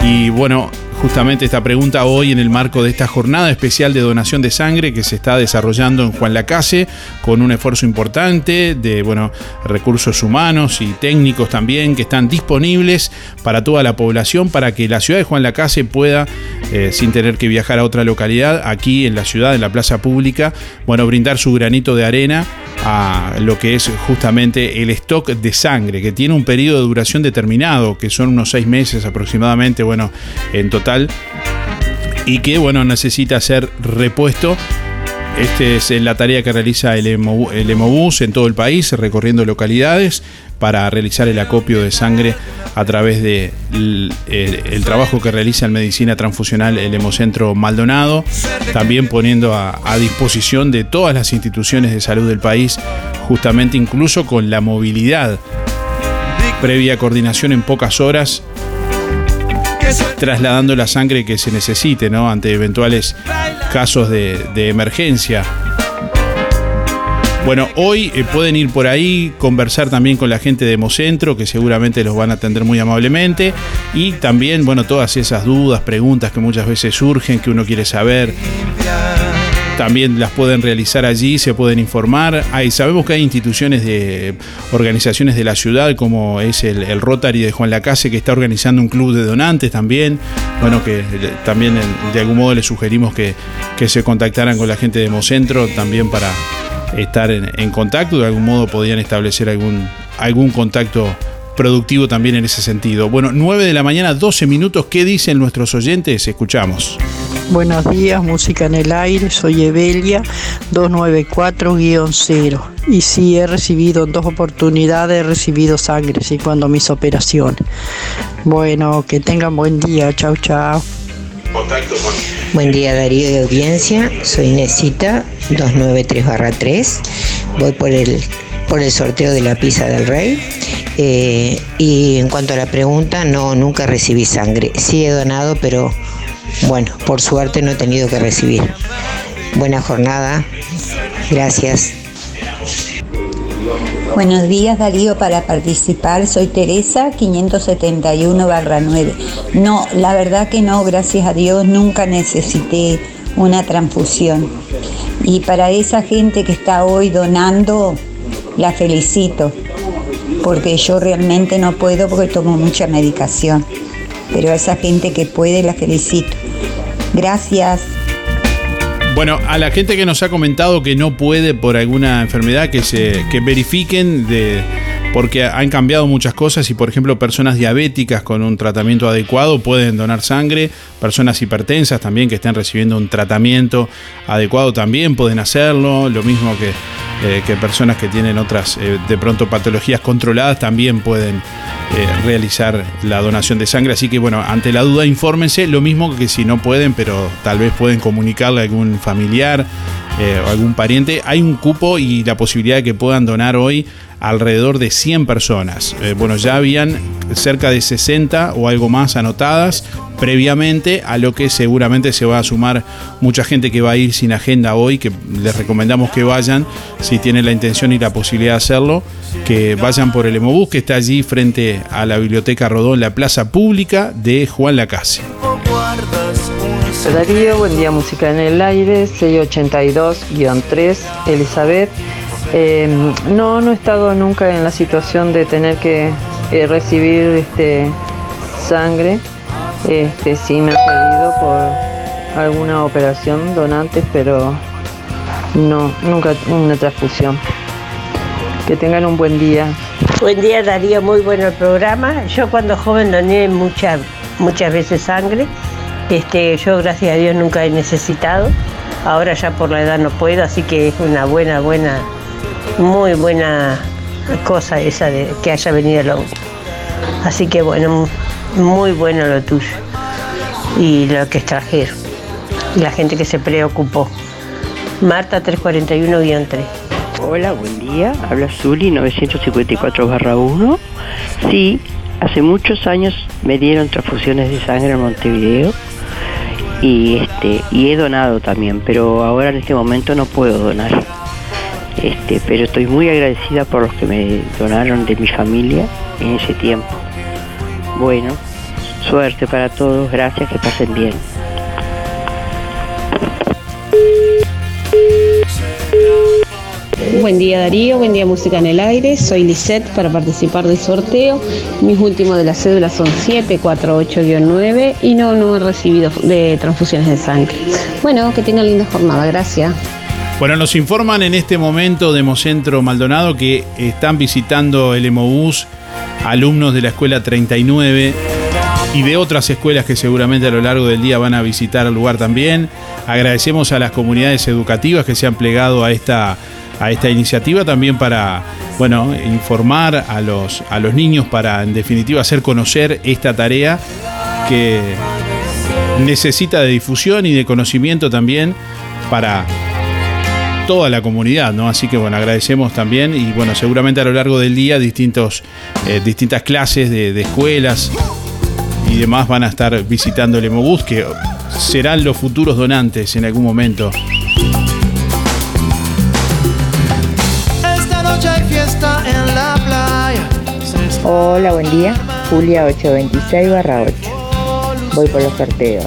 Y bueno, justamente esta pregunta hoy en el marco de esta jornada especial de donación de sangre que se está desarrollando en Juan Lacase con un esfuerzo importante de bueno, recursos humanos y técnicos también que están disponibles para toda la población para que la ciudad de Juan Lacase pueda, eh, sin tener que viajar a otra localidad, aquí en la ciudad, en la plaza pública, bueno, brindar su granito de arena a lo que es justamente el stock de sangre, que tiene un periodo de duración determinado, que son unos seis meses aproximadamente, bueno, en total, y que, bueno, necesita ser repuesto. Esta es la tarea que realiza el, el Hemobús en todo el país, recorriendo localidades para realizar el acopio de sangre a través del de el, trabajo que realiza en medicina transfusional el Hemocentro Maldonado, también poniendo a, a disposición de todas las instituciones de salud del país, justamente incluso con la movilidad previa coordinación en pocas horas trasladando la sangre que se necesite ¿no? ante eventuales casos de, emergencia bueno, hoy eh, pueden ir por ahí, conversar también con la gente de Hemocentro, que seguramente los van a atender muy amablemente. Y también, bueno, todas esas dudas, preguntas que muchas veces surgen, que uno quiere saber. También las pueden realizar allí, se pueden informar. Hay, sabemos que hay instituciones de organizaciones de la ciudad, como es el, Rotary de Juan Lacase, que está organizando un club de donantes también. Bueno, que también de algún modo les sugerimos que, que se contactaran con la gente de Hemocentro también para estar en, contacto, de algún modo podían establecer algún, algún contacto productivo también en ese sentido. Bueno, 9 de la mañana, 12 minutos, ¿qué dicen nuestros oyentes? Escuchamos. Buenos días, música en el aire, soy Evelia 294-0 y sí he recibido dos oportunidades, he recibido sangre, sí, cuando mis operaciones. Bueno, que tengan buen día, chao, chao. Buen día Darío de audiencia, soy Nesita 293-3, voy por el, por el sorteo de la pizza del rey eh, y en cuanto a la pregunta, no, nunca recibí sangre, sí he donado pero bueno, por suerte no he tenido que recibir. Buena jornada, gracias. Buenos días Darío, para participar soy Teresa 571-9. No, la verdad que no, gracias a Dios, nunca necesité una transfusión. Y para esa gente que está hoy donando, la felicito, porque yo realmente no puedo porque tomo mucha medicación. Pero a esa gente que puede, la felicito. Gracias. Bueno, a la gente que nos ha comentado que no puede por alguna enfermedad, que se que verifiquen de porque han cambiado muchas cosas y por ejemplo personas diabéticas con un tratamiento adecuado pueden donar sangre, personas hipertensas también que estén recibiendo un tratamiento adecuado también pueden hacerlo, lo mismo que, eh, personas que tienen otras eh, de pronto patologías controladas también pueden eh, realizar la donación de sangre. Así que bueno, ante la duda infórmense, lo mismo que si no pueden, pero tal vez pueden comunicarle a algún familiar o algún pariente. Hay un cupo y la posibilidad de que puedan donar hoy alrededor de 100 personas. Eh, bueno, ya habían cerca de 60 o algo más anotadas previamente, a lo que seguramente se va a sumar mucha gente que va a ir sin agenda hoy, que les recomendamos que vayan, si tienen la intención y la posibilidad de hacerlo, que vayan por el Hemobús, que está allí frente a la Biblioteca Rodón, la plaza pública de Juan Lacase. Darío, buen día Música en el Aire, 682-3, Elizabeth. Em, no, no he estado nunca en la situación de tener que eh, recibir este, sangre. Este, sí me ha pedido por alguna operación donantes, pero no, nunca una transfusión. Que tengan un buen día. Buen día Darío, muy bueno el programa. Yo cuando joven doné muchas muchas veces sangre. Este, yo gracias a Dios nunca he necesitado. Ahora ya por la edad no puedo, así que es una buena, buena, muy buena cosa esa de que haya venido hombre. Así que bueno, muy bueno lo tuyo y lo que extrajeron. Y la gente que se preocupó. Marta 341-3. Hola, buen día. Habla Zuli 954-1. Sí, hace muchos años me dieron transfusiones de sangre en Montevideo y este y he donado también, pero ahora en este momento no puedo donar. Este, pero estoy muy agradecida por los que me donaron de mi familia en ese tiempo. Bueno, suerte para todos, gracias, que pasen bien. Buen día Darío, buen día Música en el Aire, soy Lisette para participar del sorteo. Mis últimos de la cédula son 748-9 y no, no he recibido de transfusiones de sangre. Bueno, que tengan linda jornada, gracias. Bueno, nos informan en este momento de Mocentro Maldonado que están visitando el Hemobús alumnos de la escuela 39 y de otras escuelas que seguramente a lo largo del día van a visitar el lugar también. Agradecemos a las comunidades educativas que se han plegado a esta a esta iniciativa también para, bueno, informar a los, a los niños para, en definitiva, hacer conocer esta tarea que necesita de difusión y de conocimiento también para toda la comunidad, ¿no? Así que bueno, agradecemos también y bueno, seguramente a lo largo del día distintos, eh, distintas clases de, escuelas y demás van a estar visitando el Emobús, que serán los futuros donantes en algún momento Hola, buen día. Julia 826 barra 8. Voy por los sorteos.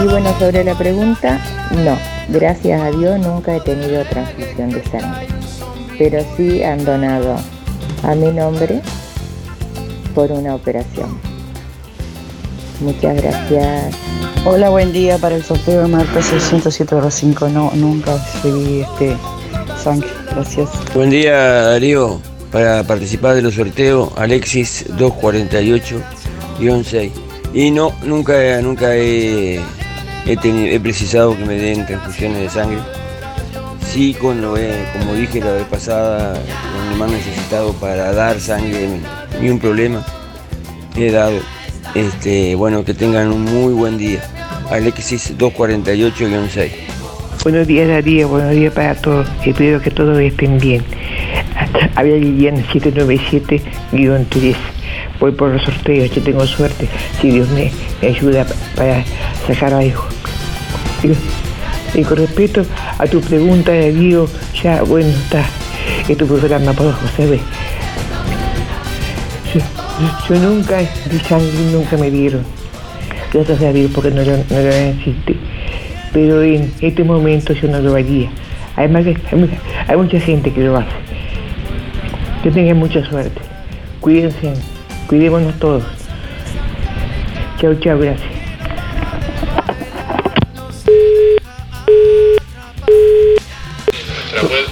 Y bueno, sobre la pregunta, no. Gracias a Dios nunca he tenido transfusión de sangre. Pero sí han donado a mi nombre por una operación. Muchas gracias. Hola, buen día para el sorteo de Marta 607 No, nunca recibí este sangre. Gracias. Buen día, Darío para participar de los sorteos Alexis 248-6. Y no, nunca, nunca he, he, precisado que me den transfusiones de sangre. Sí, con lo, como dije la vez pasada, me han necesitado para dar sangre, ni un problema. He dado. Este, bueno, que tengan un muy buen día. Alexis 248-6. Buenos días Darío, buenos días para todos. Espero que todos estén bien. Había Liliana 797-3. Voy por los sorteos, yo tengo suerte. Si Dios me, ayuda para sacar algo. Y, con respecto a tu pregunta, Darío, ya, bueno, está. Es tu programa por José B. Yo, nunca di sangre, nunca me dieron. Gracias a Dios porque no lo, no necesité. Pero en este momento yo no lo. Además hay mucha gente que lo hace. Que tengan mucha suerte. Cuídense, cuidémonos todos. Chao, chao, gracias.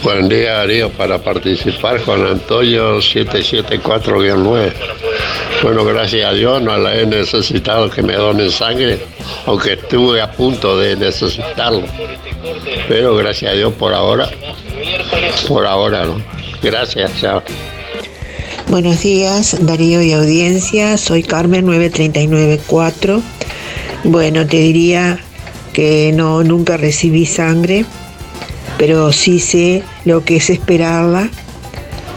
Buen día, Darío, para participar con Antonio 774-9. Bueno, gracias a Dios no la he necesitado que me donen sangre, aunque estuve a punto de necesitarlo. Pero gracias a Dios por ahora, por ahora no. Gracias, chao. Buenos días, Darío y audiencia. Soy Carmen 9394. Bueno, te diría que no nunca recibí sangre, pero sí sé lo que es esperarla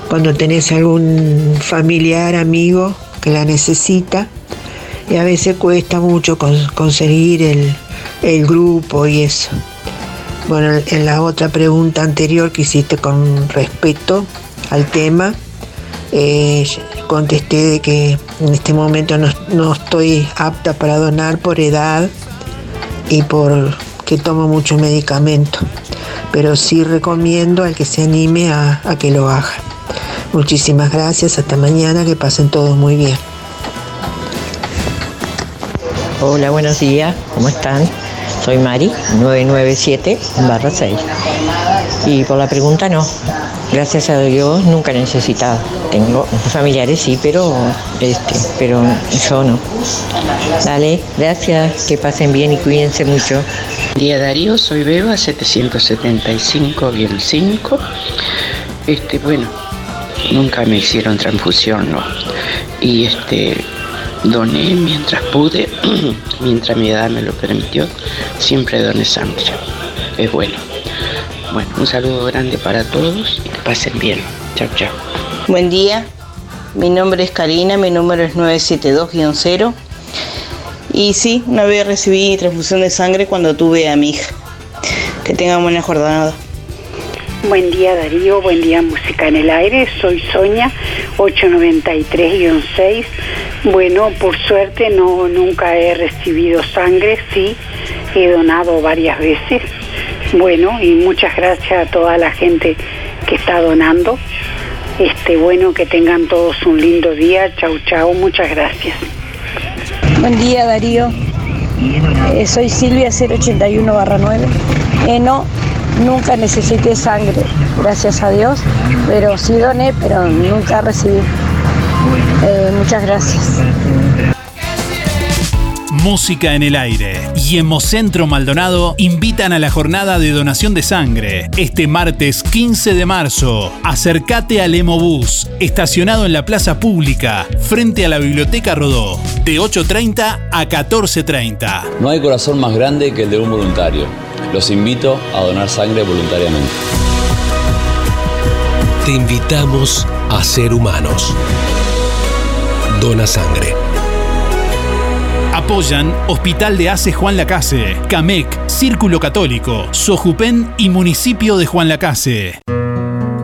cuando tenés algún familiar, amigo que la necesita. Y a veces cuesta mucho conseguir el, el grupo y eso. Bueno, en la otra pregunta anterior que hiciste con respeto al tema, eh, contesté de que en este momento no, estoy apta para donar por edad, y porque tomo mucho medicamento. Pero sí recomiendo al que se anime a, que lo haga. Muchísimas gracias, hasta mañana, que pasen todos muy bien. Hola, buenos días, ¿cómo están? Soy Mari, 997 barra 6. Y por la pregunta no, gracias a Dios nunca he necesitado. Tengo familiares sí, pero este, pero yo no. Dale, gracias, que pasen bien y cuídense mucho. Día Darío, soy Beba 775-5. Este, bueno, nunca me hicieron transfusión, ¿no? Y este doné mientras pude, mientras mi edad me lo permitió, siempre doné sangre. Es bueno. Bueno, un saludo grande para todos y que pasen bien. Chao, chao. Buen día, mi nombre es Karina, mi número es 972-0. Y sí, una vez recibí transfusión de sangre cuando tuve a mi hija. Que tengan buena jornada. Buen día Darío, buen día Música en el Aire, soy Sonia, 893-6. Bueno, por suerte no nunca he recibido sangre, sí, he donado varias veces. Bueno, y muchas gracias a toda la gente que está donando. Este, bueno, que tengan todos un lindo día. Chau, chau, muchas gracias. Buen día Darío, Eh, soy Silvia 081 9. Eh, no, nunca necesité sangre, gracias a Dios, pero sí doné, pero nunca recibí. Eh, muchas gracias. Música en el aire y Hemocentro Maldonado invitan a la jornada de donación de sangre este martes 15 de marzo. Acércate al Hemobús, estacionado en la plaza pública, frente a la Biblioteca Rodó, de 8.30 a 14.30. No hay corazón más grande que el de un voluntario. Los invito a donar sangre voluntariamente. Te invitamos a ser humanos. Dona sangre. Apoyan Hospital de Ace Juan Lacase, CAMEC, Círculo Católico, Sojupen y Municipio de Juan Lacase.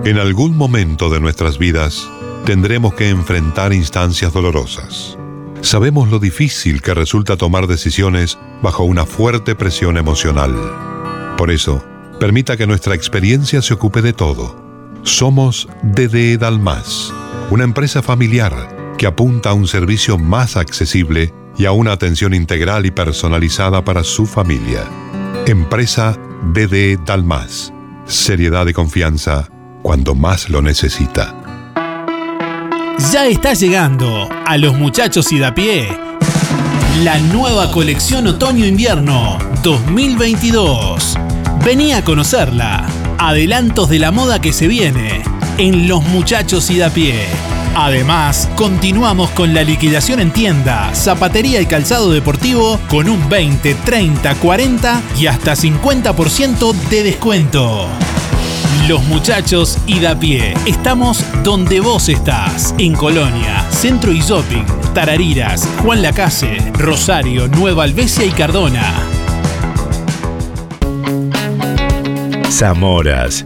En algún momento de nuestras vidas tendremos que enfrentar instancias dolorosas. Sabemos lo difícil que resulta tomar decisiones bajo una fuerte presión emocional. Por eso, permita que nuestra experiencia se ocupe de todo. Somos DDE Dalmas, una empresa familiar que apunta a un servicio más accesible y a una atención integral y personalizada para su familia. Empresa DDE Dalmas. Seriedad y confianza cuando más lo necesita. Ya está llegando a los muchachos y da pie la nueva colección otoño-invierno 2022. Vení a conocerla. Adelantos de la moda que se viene en Los Muchachos y da pie. Además, continuamos con la liquidación en tienda, zapatería y calzado deportivo con un 20, 30, 40 y hasta 50% de descuento. Los muchachos y da pie. Estamos donde vos estás. En Colonia, Centro y Shopping, Tarariras, Juan Lacase, Rosario, Nueva Albesia y Cardona. Zamoras.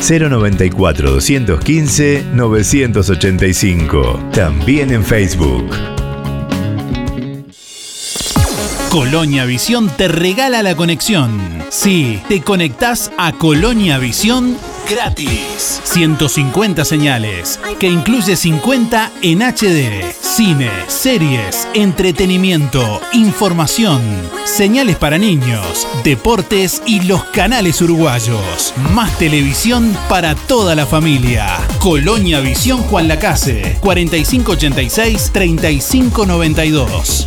094 215 985. También en Facebook. Colonia Visión te regala la conexión. Sí, te conectás a Colonia Visión gratis. 150 señales, que incluye 50 en HD. Cine, series, entretenimiento, información, señales para niños, deportes y los canales uruguayos. Más televisión para toda la familia. Colonia Visión Juan Lacase, 4586-3592.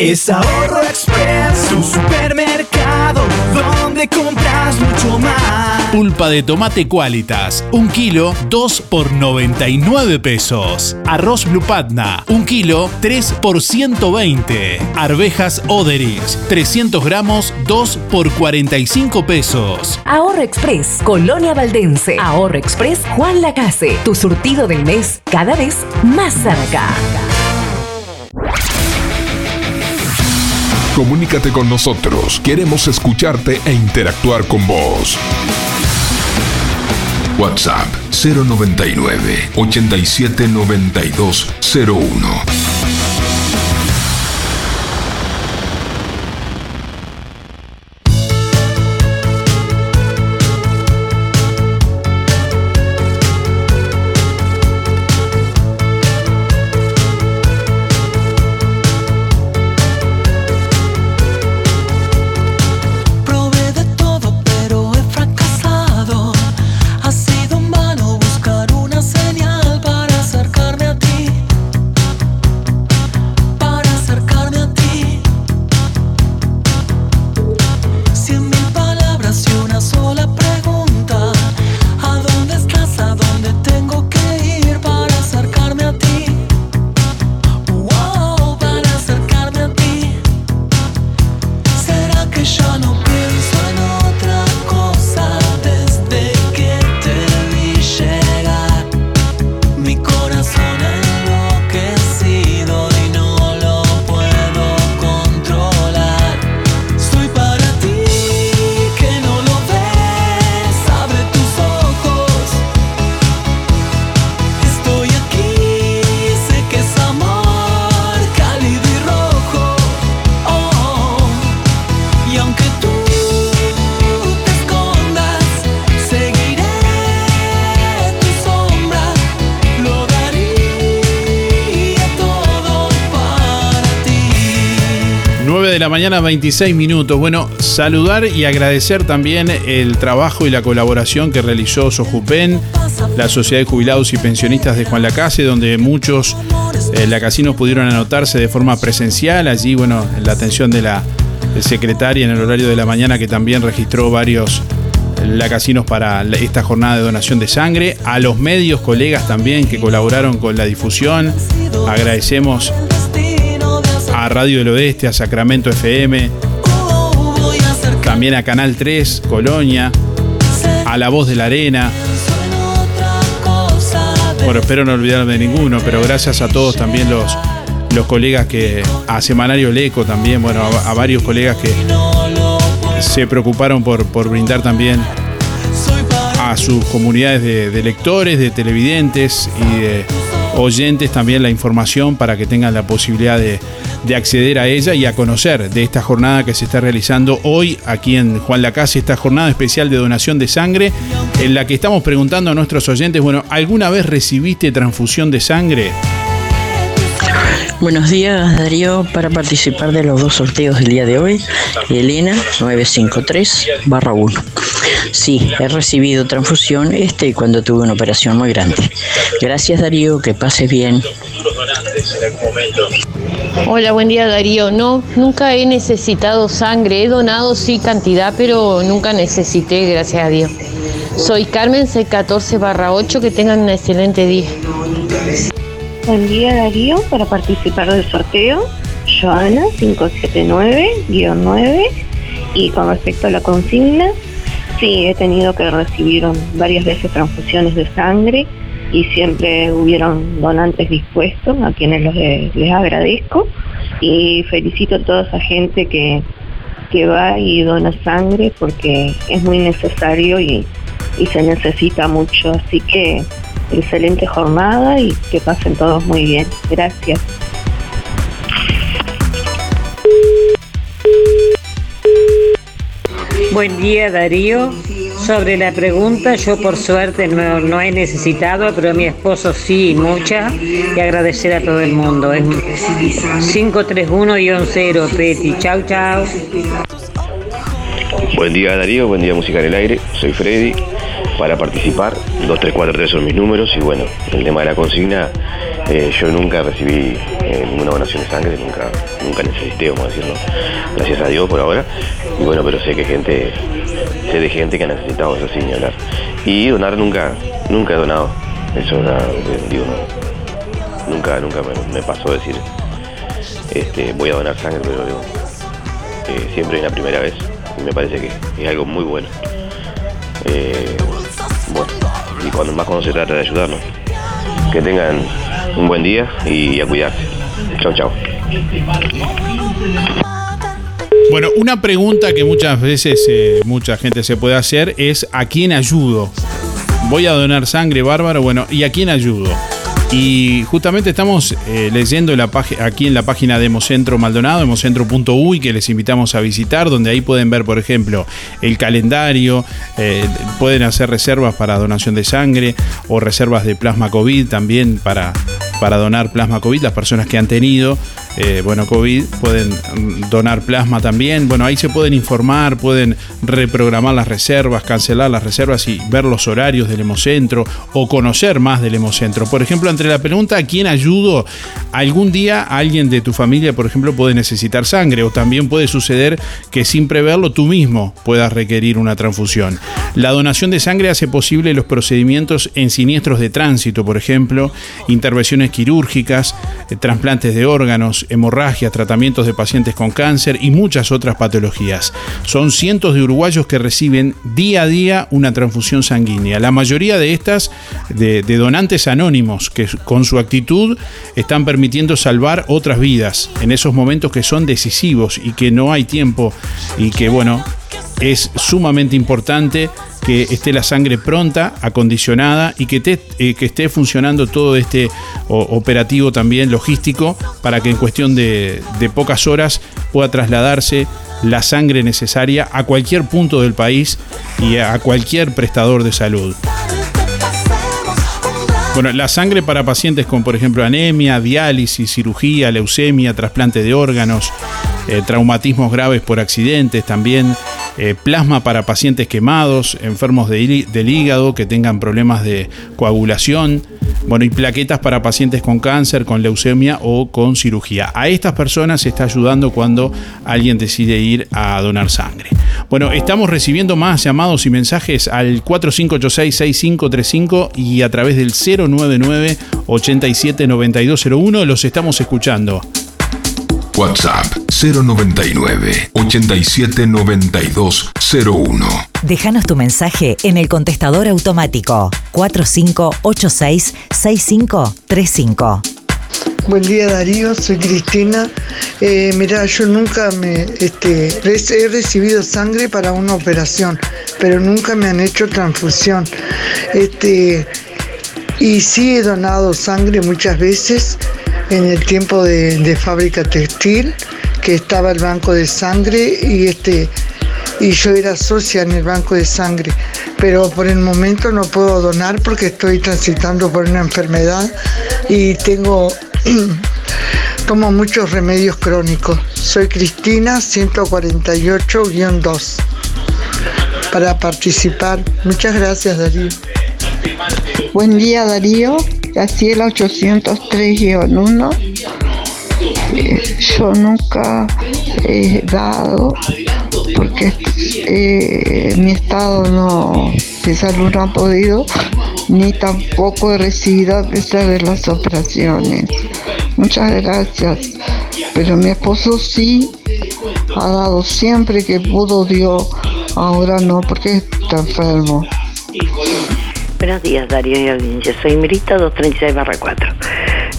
Es Ahorro Express, tu supermercado, donde compras mucho más. Pulpa de tomate Qualitas, un kilo, 2 por 99 pesos. Arroz Blue Patna, un kilo, 3 por 120. Arvejas Oderix, 300 gramos, 2 por 45 pesos. Ahorro Express, Colonia Valdense. Ahorro Express, Juan Lacase. Tu surtido del mes cada vez más cerca. Comunícate con nosotros. Queremos escucharte e interactuar con vos. WhatsApp 099 87 01. Mañana, 26 minutos. Bueno, saludar y agradecer también el trabajo y la colaboración que realizó Sojupen, la Sociedad de Jubilados y Pensionistas de Juan Lacase, donde muchos eh, lacasinos pudieron anotarse de forma presencial. Allí, bueno, la atención de la secretaria en el horario de la mañana que también registró varios lacasinos para esta jornada de donación de sangre. A los medios, colegas también que colaboraron con la difusión. Agradecemos a Radio del Oeste, a Sacramento FM, también a Canal 3, Colonia, a La Voz de la Arena. Bueno, espero no olvidarme de ninguno, pero gracias a todos también los, los colegas que, a Semanario Leco también, bueno, a, varios colegas que se preocuparon por, brindar también a sus comunidades de, de lectores, de televidentes y de oyentes también la información para que tengan la posibilidad de, de acceder a ella y a conocer de esta jornada que se está realizando hoy aquí en Juan Lacase, esta jornada especial de donación de sangre, en la que estamos preguntando a nuestros oyentes, bueno, ¿alguna vez recibiste transfusión de sangre? Buenos días, Darío, para participar de los dos sorteos del día de hoy. Elena 953 barra 1. Sí, he recibido transfusión este cuando tuve una operación muy grande. Gracias, Darío, que pases bien. Hola, buen día Darío. No, nunca he necesitado sangre. He donado sí cantidad, pero nunca necesité, gracias a Dios. Soy Carmen C14 barra 8. Que tengan un excelente día. Buen día Darío, para participar del sorteo, Joana 579-9 y con respecto a la consigna, sí, he tenido que recibir varias veces transfusiones de sangre y siempre hubieron donantes dispuestos a quienes los, les agradezco. Y felicito a toda esa gente que, que va y dona sangre porque es muy necesario y se necesita mucho, así que excelente jornada y que pasen todos muy bien. Gracias. Buen día Darío. Sobre la pregunta, yo por suerte no, no he necesitado, pero mi esposo sí, mucha, y agradecer a todo el mundo. Es 531-0, Peti. Chau, chau. Buen día Darío, buen día Música en el Aire, soy Freddy. Para participar, 2343 son mis números y bueno, el tema de la consigna Eh, yo nunca recibí eh, ninguna donación de sangre, nunca, nunca necesité, vamos a decirlo, gracias a Dios por ahora. Y bueno, pero sé que gente, sé de gente que ha necesitado eso sin hablar. Y donar nunca, nunca he donado. Eso era, digo, no, nunca, nunca me, me pasó decir, este, voy a donar sangre, pero digo, eh, siempre es la primera vez. Me parece que es algo muy. Eh, bueno, más cuando se trata de ayudarnos. Que tengan un buen día y a cuidarse. Chao, chao. Bueno, una pregunta que muchas veces eh, mucha gente se puede hacer es ¿a quién ayudo? Voy a donar sangre, bárbaro, bueno, ¿y a quién ayudo? Y justamente estamos eh, leyendo aquí en la página de Hemocentro Maldonado, hemocentro.uy, que les invitamos a visitar, donde ahí pueden ver, por ejemplo, el calendario, eh, pueden hacer reservas para donación de sangre o reservas de plasma COVID también para, para donar plasma COVID. Las personas que han tenido, eh, bueno, COVID pueden mm, donar plasma también. Bueno, ahí se pueden informar, pueden reprogramar las reservas, cancelar las reservas y ver los horarios del Hemocentro o conocer más del Hemocentro. Por ejemplo, entre la pregunta ¿a quién ayudo? Algún día alguien de tu familia, por ejemplo, puede necesitar sangre o también puede suceder que sin preverlo tú mismo puedas requerir una transfusión. La donación de sangre hace posible los procedimientos en siniestros de tránsito, por ejemplo, intervenciones quirúrgicas, eh, trasplantes de órganos, hemorragias, tratamientos de pacientes con cáncer y muchas otras patologías. Son cientos de uruguayos que reciben día a día una transfusión sanguínea. La mayoría de estas de, de donantes anónimos que con su actitud están permitiendo salvar otras vidas en esos momentos que son decisivos y que no hay tiempo y que bueno, es sumamente importante que esté la sangre pronta, acondicionada y que, eh, que esté funcionando todo este operativo también logístico para que en cuestión de, de pocas horas pueda trasladarse la sangre necesaria a cualquier punto del país y a cualquier prestador de salud. Bueno, la sangre para pacientes con, por ejemplo, anemia, diálisis, cirugía, leucemia, trasplante de órganos, eh, traumatismos graves por accidentes, también eh, plasma para pacientes quemados, enfermos de del hígado que tengan problemas de coagulación, bueno, y plaquetas para pacientes con cáncer, con leucemia o con cirugía. A estas personas se está ayudando cuando alguien decide ir a donar sangre. Bueno, estamos recibiendo más llamados y mensajes al 4586-6535 y a través del 099-879201 los estamos escuchando. WhatsApp 099 879201. Déjanos tu mensaje en el contestador automático 4586-6535. Buen día Darío, soy Cristina. Eh, mira, yo nunca me este, he recibido sangre para una operación, pero nunca me han hecho transfusión. Este, y sí he donado sangre muchas veces en el tiempo de, fábrica textil, que estaba el banco de sangre y este y yo era socia en el banco de sangre, pero por el momento no puedo donar porque estoy transitando por una enfermedad y tengo tomo muchos remedios crónicos. Soy Cristina 148-2 para participar. Muchas gracias Darío. Buen día Darío, Graciela 803-1. Eh, Yo nunca he dado porque eh, mi estado no, de salud no ha podido, ni tampoco he recibido a pesar de las operaciones. Muchas gracias. Pero mi esposo sí ha dado siempre que pudo, dio. Ahora no porque está enfermo. Buenos días, Darío y audiencia. Soy Mirita 236 barra 4.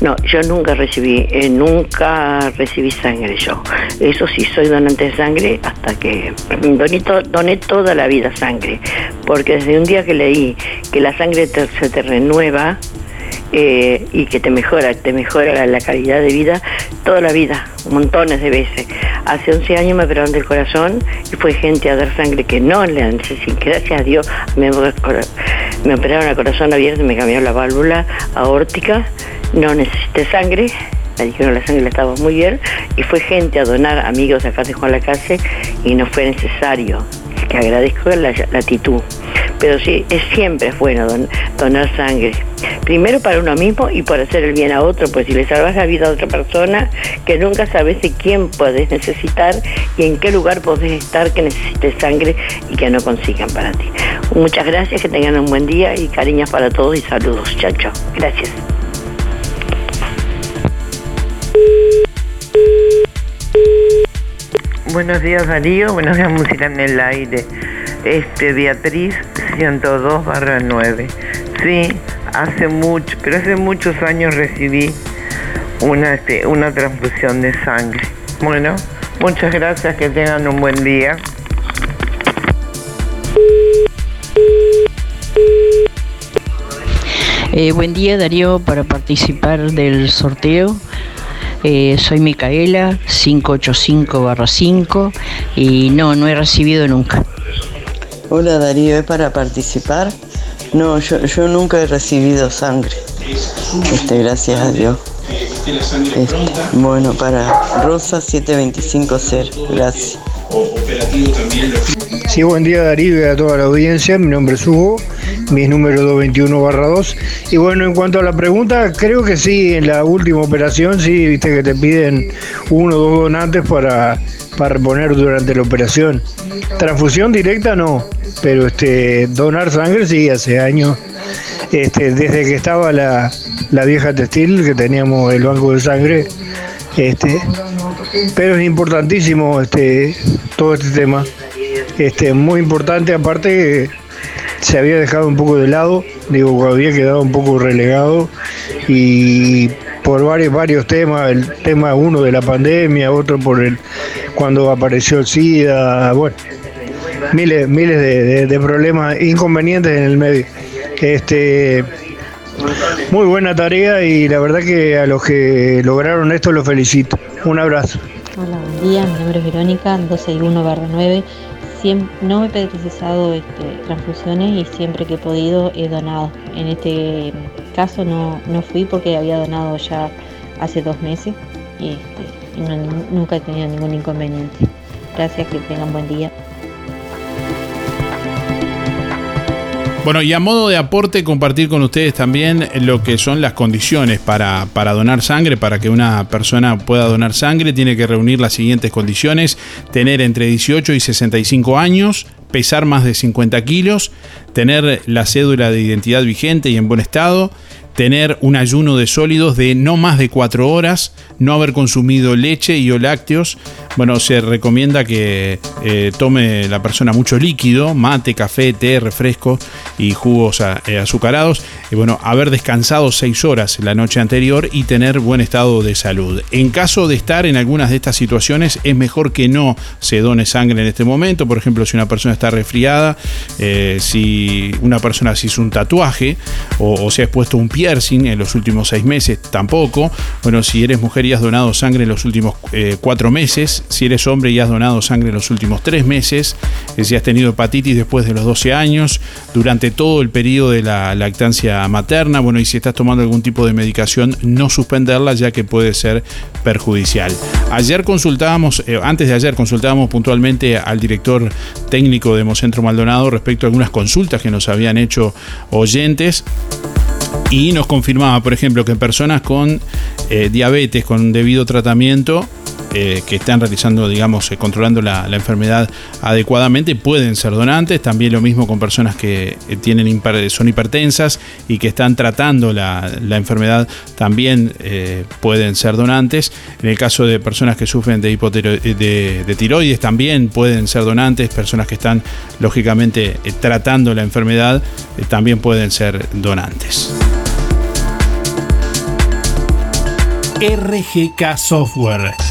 No, yo nunca recibí, eh, nunca recibí sangre yo. Eso sí, soy donante de sangre hasta que doné, to- doné toda la vida sangre. Porque desde un día que leí que la sangre te- se te renueva eh, y que te mejora, te mejora la, calidad de vida toda la vida, montones de veces. Hace 11 años me operaron del corazón y fue gente a dar sangre que no le han gracias a Dios me, me operaron el corazón abierto me cambiaron la válvula aórtica, no necesité sangre, me dijeron la sangre estaba muy bien y fue gente a donar amigos acá de Juan Lacase y no fue necesario, que agradezco la, la actitud. Pero sí, es siempre es bueno don- donar sangre, Primero para uno mismo y por hacer el bien a otro, pues si le salvas la vida a otra persona, que nunca sabes de quién puedes necesitar y en qué lugar podés estar que necesites sangre y que no consigan para ti. Muchas gracias, que tengan un buen día y cariños para todos y saludos. Chao, chao. Gracias. Buenos días Darío, buenos días Música en el Aire. Este Beatriz 102 barra 9. Sí, hace mucho, pero hace muchos años recibí una, este, una transfusión de sangre. Bueno, muchas gracias, que tengan un buen día. Eh, buen día Darío para participar del sorteo. Eh, soy Micaela 585-5 y no, no he recibido nunca. Hola Darío, ¿es para participar? No, yo, yo nunca he recibido sangre. Este, gracias a Dios. Este, bueno, para Rosa 7250, gracias. Sí, buen día Darío y a toda la audiencia. Mi nombre es Hugo, mi número 221 barra 2. Y bueno, en cuanto a la pregunta, creo que sí, en la última operación, sí, viste que te piden uno o dos donantes para, para reponer durante la operación. Transfusión directa no, pero este donar sangre sí, hace años. Este, desde que estaba la, la vieja textil, que teníamos el banco de sangre, este, pero es importantísimo este, todo este tema. Este, muy importante, aparte se había dejado un poco de lado, digo, había quedado un poco relegado y por varios, varios temas, el tema uno de la pandemia, otro por el cuando apareció el SIDA, bueno, miles, miles de, de- de problemas, inconvenientes en el medio. Este, muy buena tarea y la verdad que a los que lograron esto los felicito. Un abrazo. Hola, buen día. Mi nombre es Verónica, 261 barra 9. Siem- no he precisado este, transfusiones y siempre que he podido he donado. En este caso no, no fui porque había donado ya hace dos meses y, este, nunca he tenido ningún inconveniente. Gracias, que tengan buen día. Bueno, y a modo de aporte, compartir con ustedes también lo que son las condiciones para, para donar sangre. Para que una persona pueda donar sangre, tiene que reunir las siguientes condiciones: tener entre 18 y 65 años, pesar más de 50 kilos, tener la cédula de identidad vigente y en buen estado, tener un ayuno de sólidos de no más de 4 horas, no haber consumido leche y o lácteos. Bueno, se recomienda que eh, tome la persona mucho líquido, mate, café, té, refresco y jugos eh, azucarados. Y bueno, haber descansado 6 horas la noche anterior y tener buen estado de salud. En caso de estar en algunas de estas situaciones, es mejor que no se done sangre en este momento. Por ejemplo, si una persona está resfriada, eh, si una persona se hizo un tatuaje o, o se ha expuesto un piercing en los últimos seis meses, tampoco. Bueno, si eres mujer y has donado sangre en los últimos cuatro meses, si eres hombre y has donado sangre en los últimos tres meses, eh, si has tenido hepatitis después de los 12 años, durante todo el periodo de la lactancia materna, bueno, y si estás tomando algún tipo de medicación, no suspenderla ya que puede ser perjudicial. Ayer consultábamos, eh, antes de ayer consultábamos puntualmente al director técnico de Hemocentro Maldonado respecto a algunas consultas que nos habían hecho oyentes y nos confirmaba, por ejemplo, que personas con eh, diabetes, con debido tratamiento, eh, que están realizando, digamos, eh, controlando la, enfermedad adecuadamente, pueden ser donantes. También lo mismo con personas que eh, tienen son hipertensas y que están tratando la, enfermedad, también pueden ser donantes. En el caso de personas que sufren de, de, de tiroides, también pueden ser donantes. Personas que están, lógicamente, tratando la enfermedad, también pueden ser donantes. RGK Software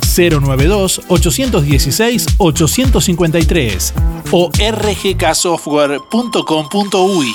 092-816-853 o rgksoftware.com.uy.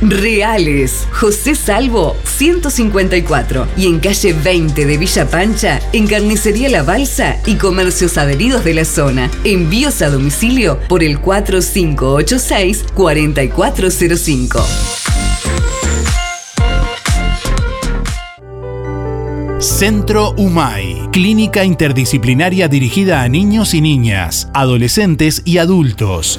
Reales. José Salvo 154 y en calle 20 de Villa Pancha, en Carnicería La Balsa y comercios adheridos de la zona. Envíos a domicilio por el 4586 4405. Centro UMAI, clínica interdisciplinaria dirigida a niños y niñas, adolescentes y adultos.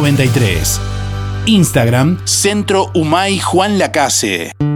93. Instagram, Centro Humay Juan Lacase.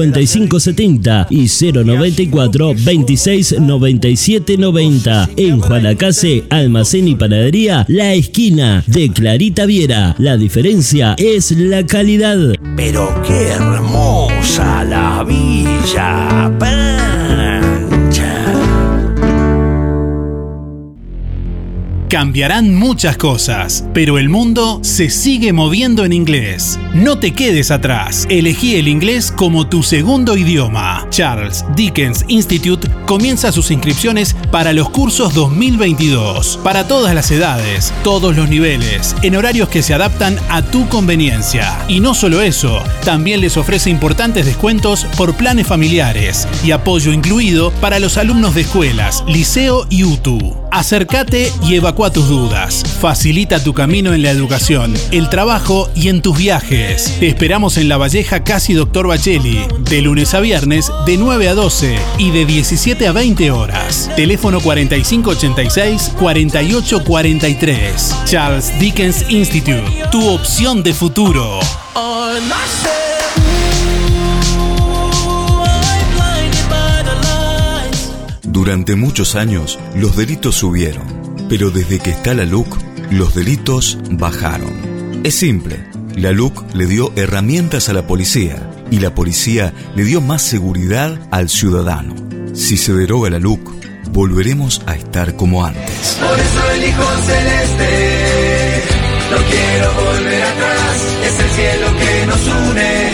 5570 y 094 26 97 90. En Juanacase, Almacén y Panadería, La Esquina de Clarita Viera. La diferencia es la calidad. Pero qué hermosa la Villa Cambiarán muchas cosas, pero el mundo se sigue moviendo en inglés. No te quedes atrás. Elegí el inglés como tu segundo idioma. Charles Dickens Institute comienza sus inscripciones para los cursos 2022. Para todas las edades, todos los niveles, en horarios que se adaptan a tu conveniencia. Y no solo eso, también les ofrece importantes descuentos por planes familiares y apoyo incluido para los alumnos de escuelas, liceo y UTU. Acércate y evacúa tus dudas. Facilita tu camino en la educación, el trabajo y en tus viajes. Te esperamos en La Valleja Casi Doctor Bacheli, de lunes a viernes de 9 a 12 y de 17 a 20 horas. Teléfono 4586-4843. Charles Dickens Institute, tu opción de futuro. Durante muchos años, los delitos subieron, pero desde que está la LUC, los delitos bajaron. Es simple, la LUC le dio herramientas a la policía y la policía le dio más seguridad al ciudadano. Si se deroga la LUC, volveremos a estar como antes. Por eso elijo celeste. No quiero volver atrás. Es el cielo que nos une.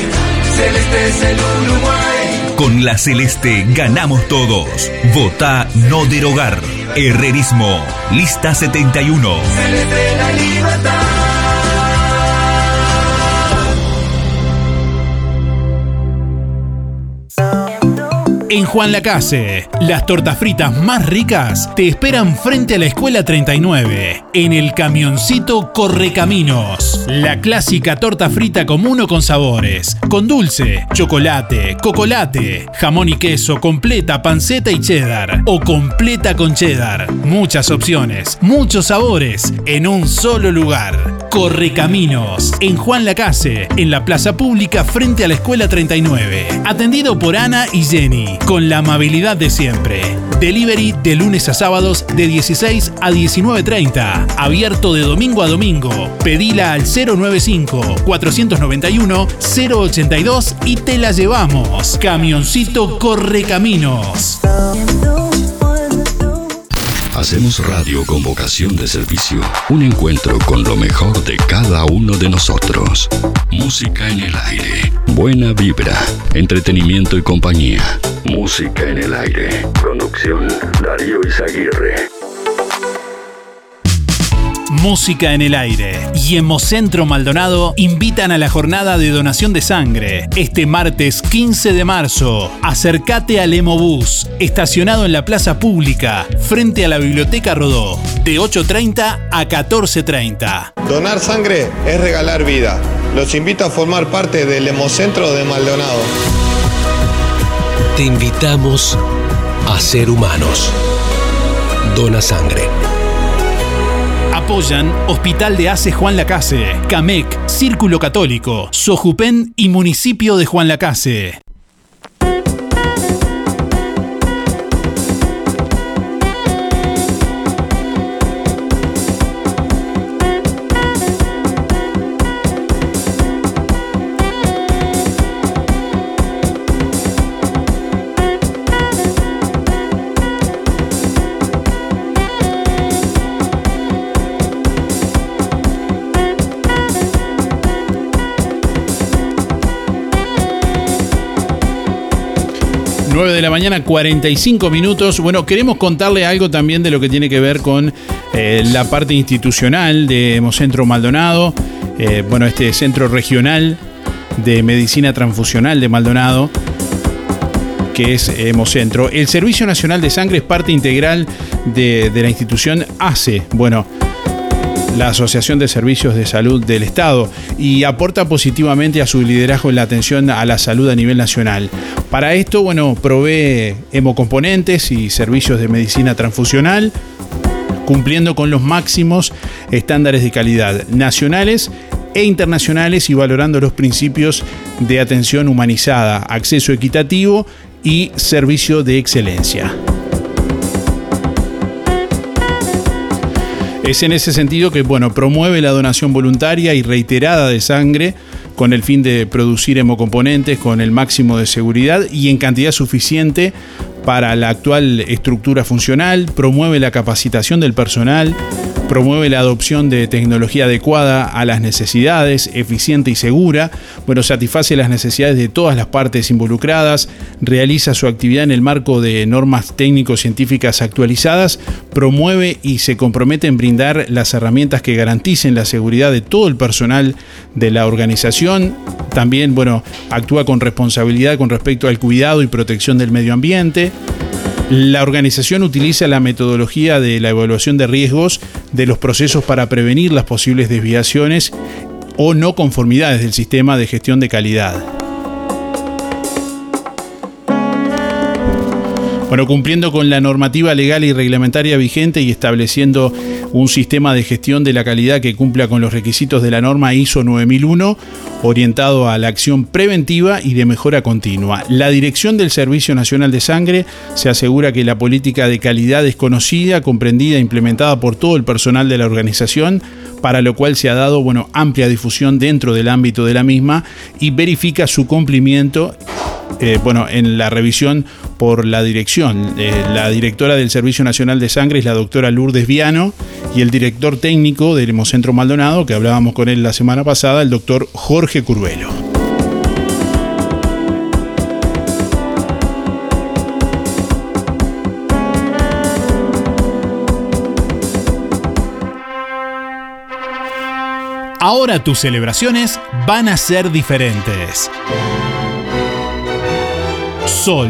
Celeste es el Uruguay. Con la Celeste ganamos todos. Vota no derogar. Herrerismo. Lista 71. Celeste la libertad. En Juan Lacase, las tortas fritas más ricas te esperan frente a la Escuela 39, en el camioncito Correcaminos. La clásica torta frita común o con sabores, con dulce, chocolate, cocolate, jamón y queso, completa, panceta y cheddar, o completa con cheddar. Muchas opciones, muchos sabores, en un solo lugar. Correcaminos, en Juan Lacase, en la plaza pública frente a la Escuela 39. Atendido por Ana y Jenny, con la amabilidad de siempre. Delivery de lunes a sábados de 16 a 19.30. Abierto de domingo a domingo. Pedila al 095-491-082 y te la llevamos. Camioncito Correcaminos. Hacemos radio con vocación de servicio. Un encuentro con lo mejor de cada uno de nosotros. Música en el aire. Buena vibra, entretenimiento y compañía. Música en el aire. Conducción Darío Izaguirre. Música en el aire y Hemocentro Maldonado invitan a la jornada de donación de sangre este martes 15 de marzo. Acércate al Hemobús, estacionado en la plaza pública, frente a la Biblioteca Rodó, de 8.30 a 14.30. Donar sangre es regalar vida. Los invito a formar parte del Hemocentro de Maldonado. Te invitamos a ser humanos. Dona sangre. Apoyan Hospital de Ace Juan Lacase, CAMEC, Círculo Católico, Sojupen y Municipio de Juan Lacase. De la mañana, 45 minutos. Bueno, queremos contarle algo también de lo que tiene que ver con eh, la parte institucional de Hemocentro Maldonado. Eh, bueno, este centro regional de medicina transfusional de Maldonado que es Hemocentro. El Servicio Nacional de Sangre es parte integral de, de la institución ACE. Bueno, la Asociación de Servicios de Salud del Estado y aporta positivamente a su liderazgo en la atención a la salud a nivel nacional. Para esto, bueno, provee hemocomponentes y servicios de medicina transfusional, cumpliendo con los máximos estándares de calidad nacionales e internacionales y valorando los principios de atención humanizada, acceso equitativo y servicio de excelencia. Es en ese sentido que bueno, promueve la donación voluntaria y reiterada de sangre con el fin de producir hemocomponentes con el máximo de seguridad y en cantidad suficiente para la actual estructura funcional, promueve la capacitación del personal, promueve la adopción de tecnología adecuada a las necesidades, eficiente y segura, bueno, satisface las necesidades de todas las partes involucradas, realiza su actividad en el marco de normas técnico-científicas actualizadas, promueve y se compromete en brindar las herramientas que garanticen la seguridad de todo el personal de la organización, también, bueno, actúa con responsabilidad con respecto al cuidado y protección del medio ambiente, la organización utiliza la metodología de la evaluación de riesgos de los procesos para prevenir las posibles desviaciones o no conformidades del sistema de gestión de calidad. Bueno, cumpliendo con la normativa legal y reglamentaria vigente y estableciendo un sistema de gestión de la calidad que cumpla con los requisitos de la norma ISO 9001, orientado a la acción preventiva y de mejora continua. La dirección del Servicio Nacional de Sangre se asegura que la política de calidad es conocida, comprendida e implementada por todo el personal de la organización, para lo cual se ha dado bueno, amplia difusión dentro del ámbito de la misma y verifica su cumplimiento eh, bueno, en la revisión por la dirección. Eh, la directora del Servicio Nacional de Sangre es la doctora Lourdes Viano y el director técnico del Hemocentro Maldonado, que hablábamos con él la semana pasada, el doctor Jorge Curvelo. Ahora tus celebraciones van a ser diferentes. Sol,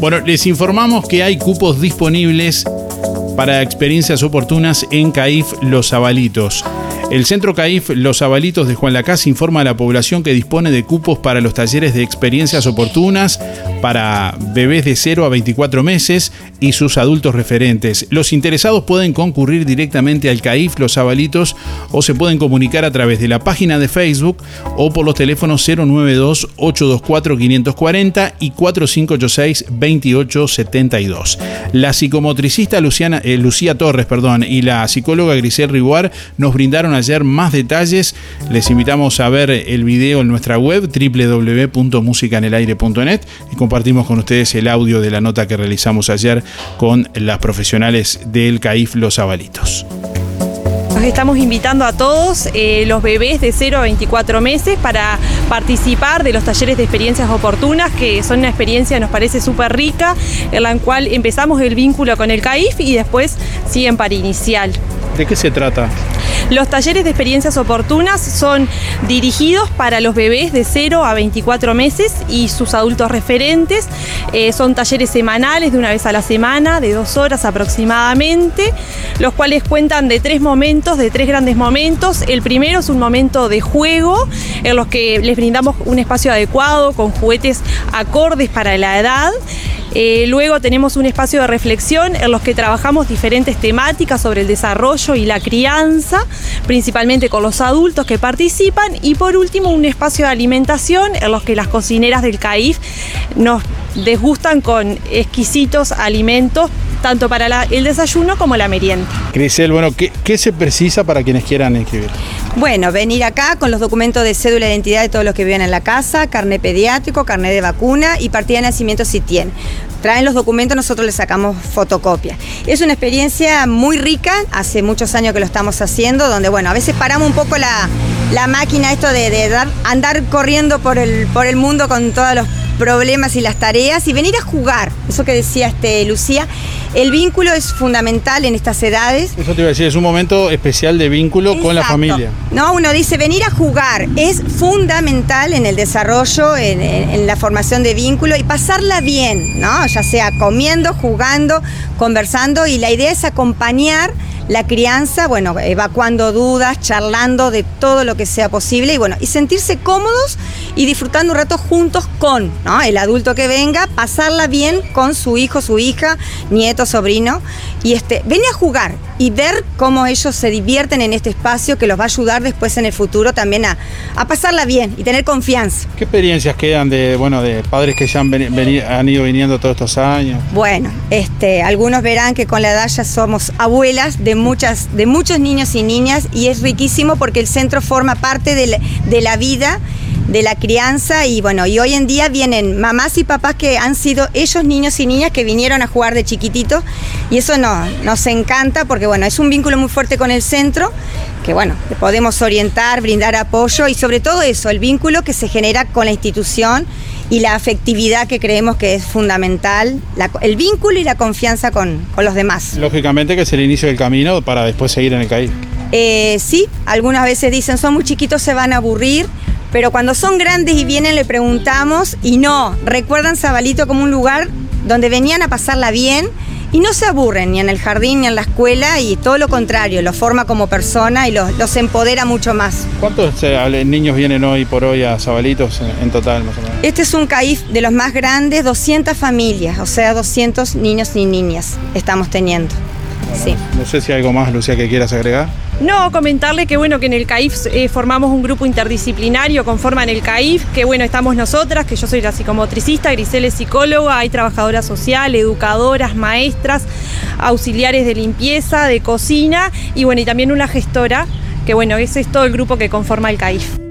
Bueno, les informamos que hay cupos disponibles para experiencias oportunas en CAIF Los Abalitos. El Centro CAIF Los Abalitos de Juan Lacaz informa a la población que dispone de cupos para los talleres de experiencias oportunas para bebés de 0 a 24 meses y sus adultos referentes. Los interesados pueden concurrir directamente al CAIF Los Abalitos o se pueden comunicar a través de la página de Facebook o por los teléfonos 092-824-540 y 4586-2872. La psicomotricista Luciana, eh, Lucía Torres perdón, y la psicóloga Grisel Riguar nos brindaron ayer más detalles. Les invitamos a ver el video en nuestra web www.musicanelaire.net y compartimos con ustedes el audio de la nota que realizamos ayer con las profesionales del CAIF Los Abalitos. Los estamos invitando a todos eh, los bebés de 0 a 24 meses para participar de los talleres de experiencias oportunas, que son una experiencia, nos parece súper rica, en la cual empezamos el vínculo con el CAIF y después siguen para inicial. ¿De qué se trata? Los talleres de experiencias oportunas son dirigidos para los bebés de 0 a 24 meses y sus adultos referentes. Eh, son talleres semanales de una vez a la semana, de dos horas aproximadamente, los cuales cuentan de tres momentos, de tres grandes momentos. El primero es un momento de juego, en los que les brindamos un espacio adecuado con juguetes acordes para la edad. Eh, luego tenemos un espacio de reflexión en los que trabajamos diferentes temáticas sobre el desarrollo y la crianza, principalmente con los adultos que participan. Y por último, un espacio de alimentación en los que las cocineras del CAIF nos desgustan con exquisitos alimentos tanto para el desayuno como la merienda. Grisel, bueno, ¿qué, ¿qué, se precisa para quienes quieran inscribir? Bueno, venir acá con los documentos de cédula de identidad de todos los que viven en la casa, carnet pediátrico, carnet de vacuna y partida de nacimiento si tienen. Traen los documentos, nosotros les sacamos fotocopia. Es una experiencia muy rica, hace muchos años que lo estamos haciendo, donde bueno, a veces paramos un poco la, la máquina esto de, de dar, andar corriendo por el, por el mundo con todos los problemas y las tareas y venir a jugar. Eso que decía este, Lucía, el vínculo es fundamental en estas edades. Eso te iba a decir, es un momento especial de vínculo con la familia. No, uno dice venir a jugar es fundamental en el desarrollo, en, en, la formación de vínculo y pasarla bien, ¿no? Ya sea comiendo, jugando, conversando y la idea es acompañar la crianza, bueno, evacuando dudas, charlando de todo lo que sea posible y bueno, y sentirse cómodos y disfrutando un rato juntos con ¿no? el adulto que venga, pasarla bien con su hijo, su hija, nieto, sobrino, y este, ven a jugar y ver cómo ellos se divierten en este espacio que los va a ayudar después en el futuro también a, a pasarla bien y tener confianza. ¿Qué experiencias quedan de, bueno, de padres que ya han, veni, han ido viniendo todos estos años? Bueno, este, algunos verán que con la edad ya somos abuelas de, muchas, de muchos niños y niñas y es riquísimo porque el centro forma parte de la, de la vida de la crianza y bueno, y hoy en día vienen mamás y papás que han sido ellos niños y niñas que vinieron a jugar de chiquitito y eso no, nos encanta porque bueno, es un vínculo muy fuerte con el centro que bueno, podemos orientar, brindar apoyo y sobre todo eso, el vínculo que se genera con la institución y la afectividad que creemos que es fundamental, la, el vínculo y la confianza con, con, los demás. Lógicamente que es el inicio del camino para después seguir en el CAI. Eh, sí, algunas veces dicen son muy chiquitos, se van a aburrir, pero cuando son grandes y vienen le preguntamos y no, recuerdan Zabalito como un lugar donde venían a pasarla bien y no se aburren ni en el jardín ni en la escuela y todo lo contrario, los forma como persona y los, los empodera mucho más. ¿Cuántos eh, niños vienen hoy por hoy a Zabalitos en total más o menos? Este es un CAIF de los más grandes, 200 familias, o sea, 200 niños y niñas estamos teniendo. Bueno, sí. No sé si hay algo más, Lucía, que quieras agregar. No, comentarle que bueno, que en el CAIF eh, formamos un grupo interdisciplinario, conforman el CAIF, que bueno, estamos nosotras, que yo soy la psicomotricista, Grisel es psicóloga, hay trabajadoras sociales, educadoras, maestras, auxiliares de limpieza, de cocina y bueno, y también una gestora, que bueno, ese es todo el grupo que conforma el CAIF.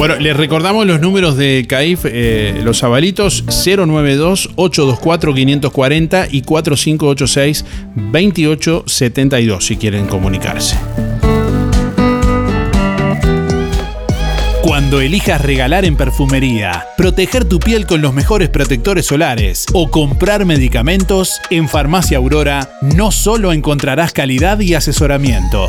Bueno, les recordamos los números de CAIF, eh, los abalitos 092-824-540 y 4586-2872 si quieren comunicarse. Cuando elijas regalar en perfumería, proteger tu piel con los mejores protectores solares o comprar medicamentos, en Farmacia Aurora no solo encontrarás calidad y asesoramiento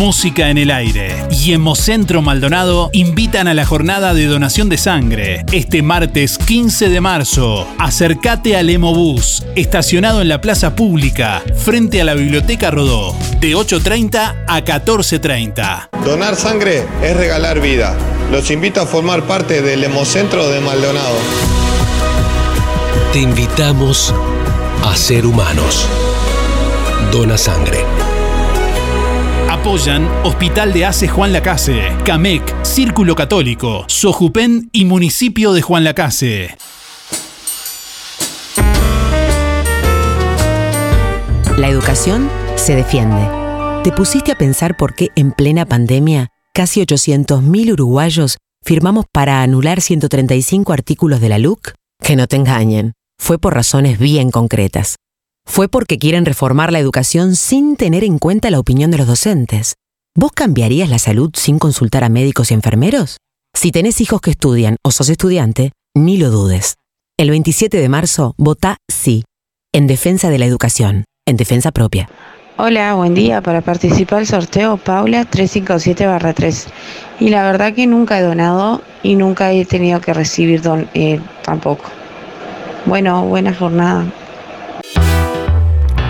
Música en el aire y Hemocentro Maldonado invitan a la jornada de donación de sangre este martes 15 de marzo. Acércate al Hemobús, estacionado en la plaza pública, frente a la Biblioteca Rodó, de 8.30 a 14.30. Donar sangre es regalar vida. Los invito a formar parte del Hemocentro de Maldonado. Te invitamos a ser humanos. Dona sangre. Apoyan Hospital de Ace Juan Lacase, CAMEC, Círculo Católico, Sojupen y Municipio de Juan Lacase. La educación se defiende. ¿Te pusiste a pensar por qué en plena pandemia casi 800.000 uruguayos firmamos para anular 135 artículos de la LUC? Que no te engañen, fue por razones bien concretas. Fue porque quieren reformar la educación sin tener en cuenta la opinión de los docentes. ¿Vos cambiarías la salud sin consultar a médicos y enfermeros? Si tenés hijos que estudian o sos estudiante, ni lo dudes. El 27 de marzo, vota sí, en defensa de la educación, en defensa propia. Hola, buen día. Para participar del sorteo, Paula 357-3. Y la verdad que nunca he donado y nunca he tenido que recibir don eh, tampoco. Bueno, buena jornada.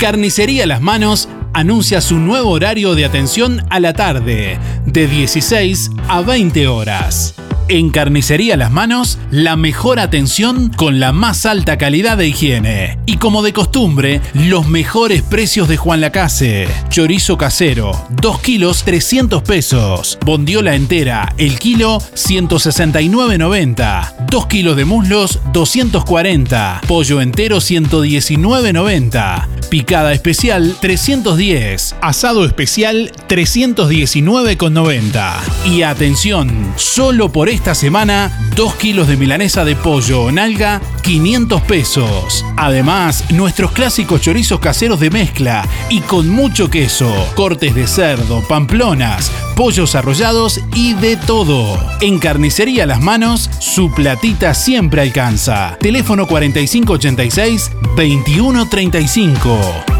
Carnicería Las Manos anuncia su nuevo horario de atención a la tarde, de 16 a 20 horas. En Carnicería Las Manos, la mejor atención con la más alta calidad de higiene. Y como de costumbre, los mejores precios de Juan Lacase. Chorizo casero, 2 kilos 300 pesos. Bondiola entera, el kilo 169.90. 2 kilos de muslos 240. Pollo entero 119.90. Picada especial 310. Asado especial 319,90. Y atención, solo por esta semana 2 kilos de milanesa de pollo o nalga 500 pesos. Además, nuestros clásicos chorizos caseros de mezcla y con mucho queso, cortes de cerdo, pamplonas, pollos arrollados y de todo. En Carnicería Las Manos, su platita siempre alcanza. Teléfono 4586 2135.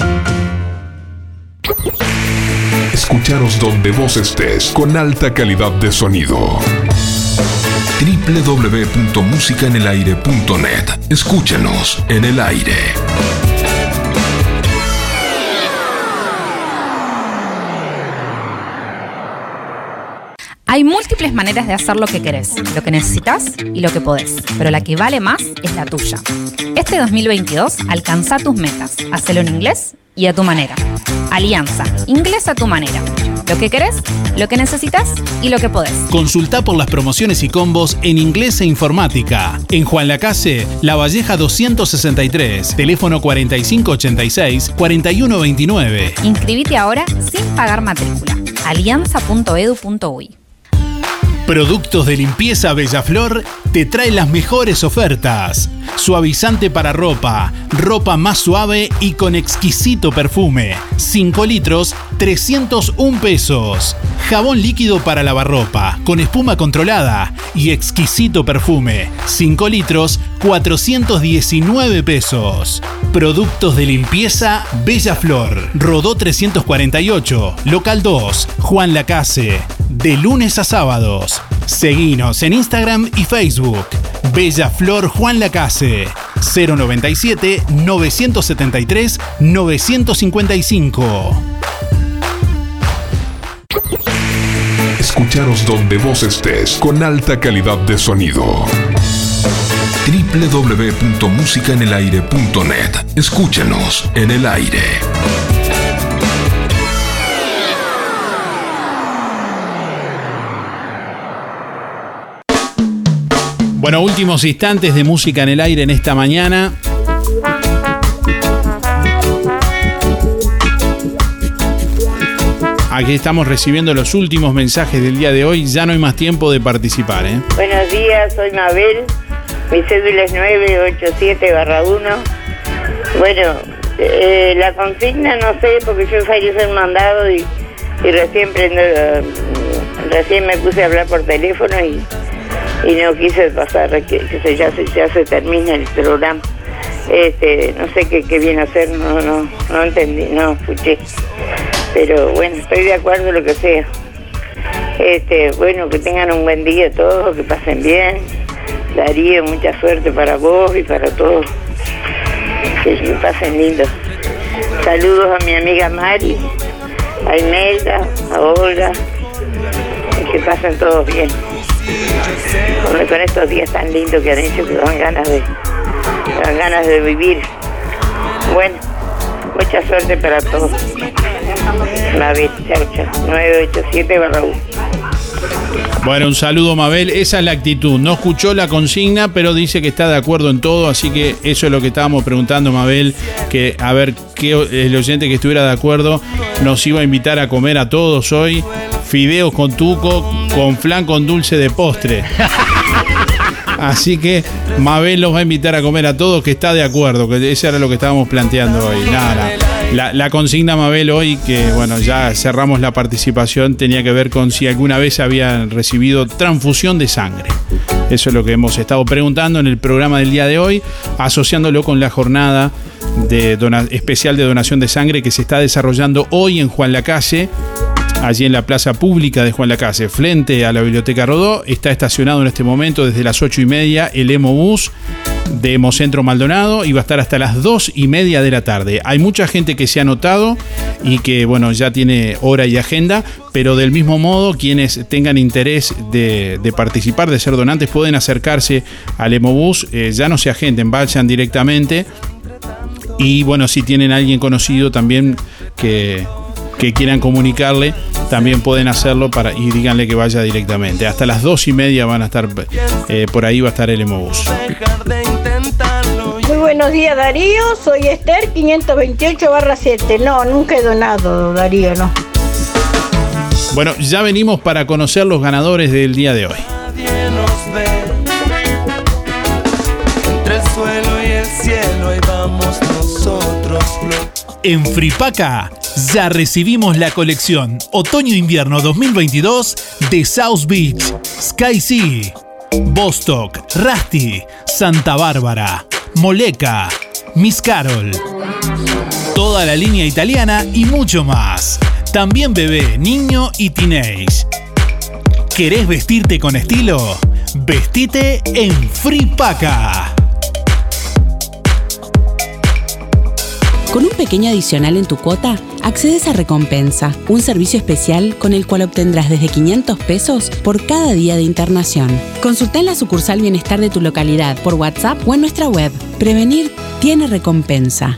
Escucharos donde vos estés con alta calidad de sonido. www.musicaenelaire.net Escúchanos en el aire. Hay múltiples maneras de hacer lo que querés, lo que necesitas y lo que podés, pero la que vale más es la tuya. Este 2022 alcanza tus metas, hacelo en inglés y a tu manera. Alianza, inglés a tu manera. Lo que querés, lo que necesitas y lo que podés. Consulta por las promociones y combos en inglés e informática. En Juan Lacase, La Valleja 263, teléfono 4586-4129. Inscribite ahora sin pagar matrícula. alianza.edu.uy Productos de limpieza Bellaflor te trae las mejores ofertas. Suavizante para ropa, ropa más suave y con exquisito perfume. 5 litros, 301 pesos. Jabón líquido para lavarropa, con espuma controlada y exquisito perfume. 5 litros, 419 pesos. Productos de limpieza Bella Flor. Rodó 348, local 2, Juan Lacase. De lunes a sábados. Seguinos en Instagram y Facebook. Bella Flor Juan Lacase. 097 973 955. Escucharos donde vos estés con alta calidad de sonido. www.musicaenelaire.net Escúchanos en el aire. Bueno, últimos instantes de música en el aire en esta mañana. Aquí estamos recibiendo los últimos mensajes del día de hoy. Ya no hay más tiempo de participar. ¿eh? Buenos días, soy Mabel. Mi cédula es 987-1. Bueno, eh, la consigna no sé, porque yo salí a mandado y, y recién prendo, eh, recién me puse a hablar por teléfono y, y no quise pasar, que, que se- ya, se, ya se termina el programa. Este, no sé qué, qué viene a hacer, no, no, no entendí, no escuché. Pero bueno, estoy de acuerdo lo que sea. Este, bueno, que tengan un buen día todos, que pasen bien. Darío, mucha suerte para vos y para todos. Que, que pasen lindo. Saludos a mi amiga Mari, a Imelda, a Olga. Y que pasen todos bien. Con, estos días tan lindos que han hecho que dan ganas de, ganas de vivir. Bueno, mucha suerte para todos. Mabel, chao, chao. 987 barra 1. Bueno, un saludo Mabel, esa es la actitud. No escuchó la consigna, pero dice que está de acuerdo en todo, así que eso es lo que estábamos preguntando Mabel, que a ver qué el oyente que estuviera de acuerdo nos iba a invitar a comer a todos hoy fideos con tuco, con flan con dulce de postre. Así que Mabel los va a invitar a comer a todos, que está de acuerdo, que eso era lo que estábamos planteando hoy. La, consigna Mabel hoy, que bueno, ya cerramos la participación, tenía que ver con si alguna vez habían recibido transfusión de sangre. Eso es lo que hemos estado preguntando en el programa del día de hoy, asociándolo con la jornada de especial de donación de sangre que se está desarrollando hoy en Juan Lacase, allí en la plaza pública de Juan Lacase, frente a la Biblioteca Rodó. Está estacionado en este momento desde las ocho y media el Emobús de Hemocentro Maldonado y va a estar hasta las dos y media de la tarde. Hay mucha gente que se ha anotado y que, bueno, ya tiene hora y agenda, pero del mismo modo, quienes tengan interés de, participar, de ser donantes, pueden acercarse al Emobús, eh, ya no se agenden, vayan directamente. Y bueno, si tienen a alguien conocido también que, que quieran comunicarle, también pueden hacerlo para, y díganle que vaya directamente. Hasta las dos y media van a estar, eh, por ahí va a estar el Emobús. Muy buenos días Darío, soy Esther 528 barra 7. No, nunca he donado Darío, no. Bueno, ya venimos para conocer los ganadores del día de hoy. En Fripaca ya recibimos la colección Otoño-Invierno 2022 de South Beach, Sky Sea, Bostock, Rusty, Santa Bárbara, Moleca, Miss Carol. Toda la línea italiana y mucho más. También bebé, niño y teenage. ¿Querés vestirte con estilo? Vestite en Fripaca. Con un pequeño adicional en tu cuota, accedes a Recompensa, un servicio especial con el cual obtendrás desde 500 pesos por cada día de internación. Consulta en la sucursal Bienestar de tu localidad por WhatsApp o en nuestra web. Prevenir tiene recompensa.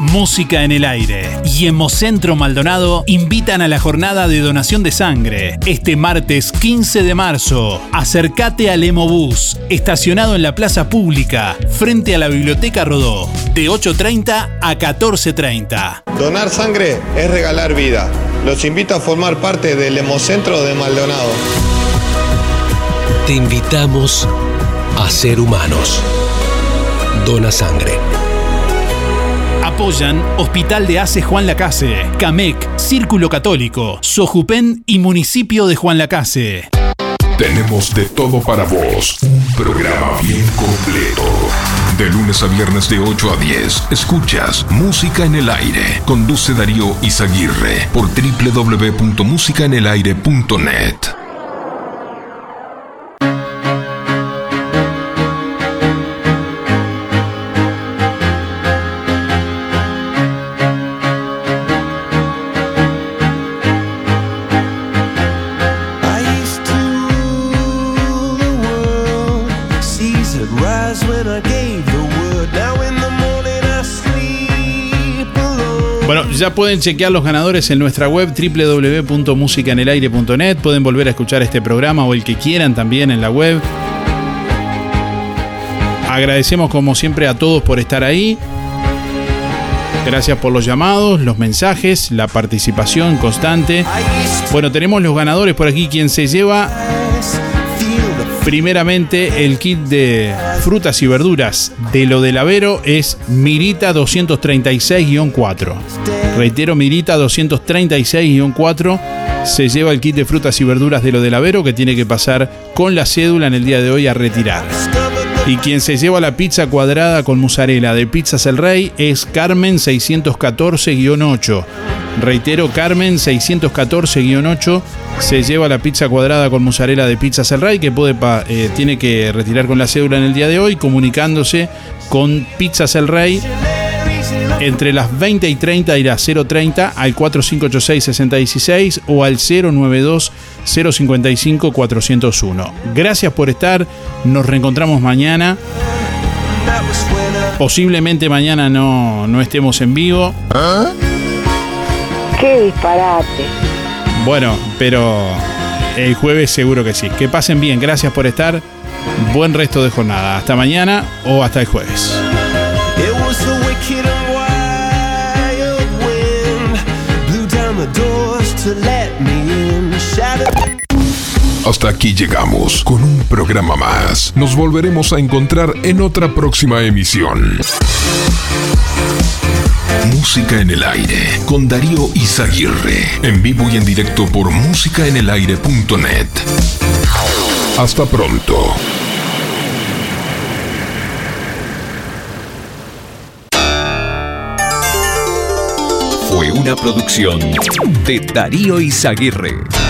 Música en el aire y Hemocentro Maldonado invitan a la jornada de donación de sangre este martes 15 de marzo. Acércate al Hemobús, estacionado en la plaza pública, frente a la Biblioteca Rodó, de 8.30 a 14.30. Donar sangre es regalar vida. Los invito a formar parte del Hemocentro de Maldonado. Te invitamos a ser humanos. Dona sangre. Apoyan Hospital de Ace Juan Lacase, CAMEC, Círculo Católico, Sojupen y Municipio de Juan Lacase. Tenemos de todo para vos. Un programa bien completo. De lunes a viernes de 8 a 10, escuchas Música en el Aire. Conduce Darío Izaguirre por www.musicaenelaire.net. ya pueden chequear los ganadores en nuestra web www.musicaenelaire.net. Pueden volver a escuchar este programa o el que quieran también en la web. Agradecemos como siempre a todos por estar ahí. Gracias por los llamados, los mensajes, la participación constante. Bueno, tenemos los ganadores por aquí. Quien se lleva primeramente el kit de frutas y verduras de lo del Avero es Mirita 236-4. Reitero, Mirita 236-4 se lleva el kit de frutas y verduras de lo del Avero que tiene que pasar con la cédula en el día de hoy a retirar. Y quien se lleva la pizza cuadrada con mozzarella de Pizzas El Rey es Carmen 614-8. Reitero, Carmen 614-8 se lleva la pizza cuadrada con mozzarella de Pizzas El Rey que puede pa- eh, tiene que retirar con la cédula en el día de hoy comunicándose con Pizzas El Rey entre las 20 y 30 y las 030 al 4586-6016 o al 092-055-401. Gracias por estar, nos reencontramos mañana. Posiblemente mañana no, no estemos en vivo. Qué disparate. Bueno, pero el jueves seguro que sí. Que pasen bien, gracias por estar. Buen resto de jornada. Hasta mañana o hasta el jueves. Hasta aquí llegamos con un programa más. Nos volveremos a encontrar en otra próxima emisión. Música en el aire con Darío Izaguirre. En vivo y en directo por musicaenelaire.net. Hasta pronto. Fue una producción de Darío Izaguirre.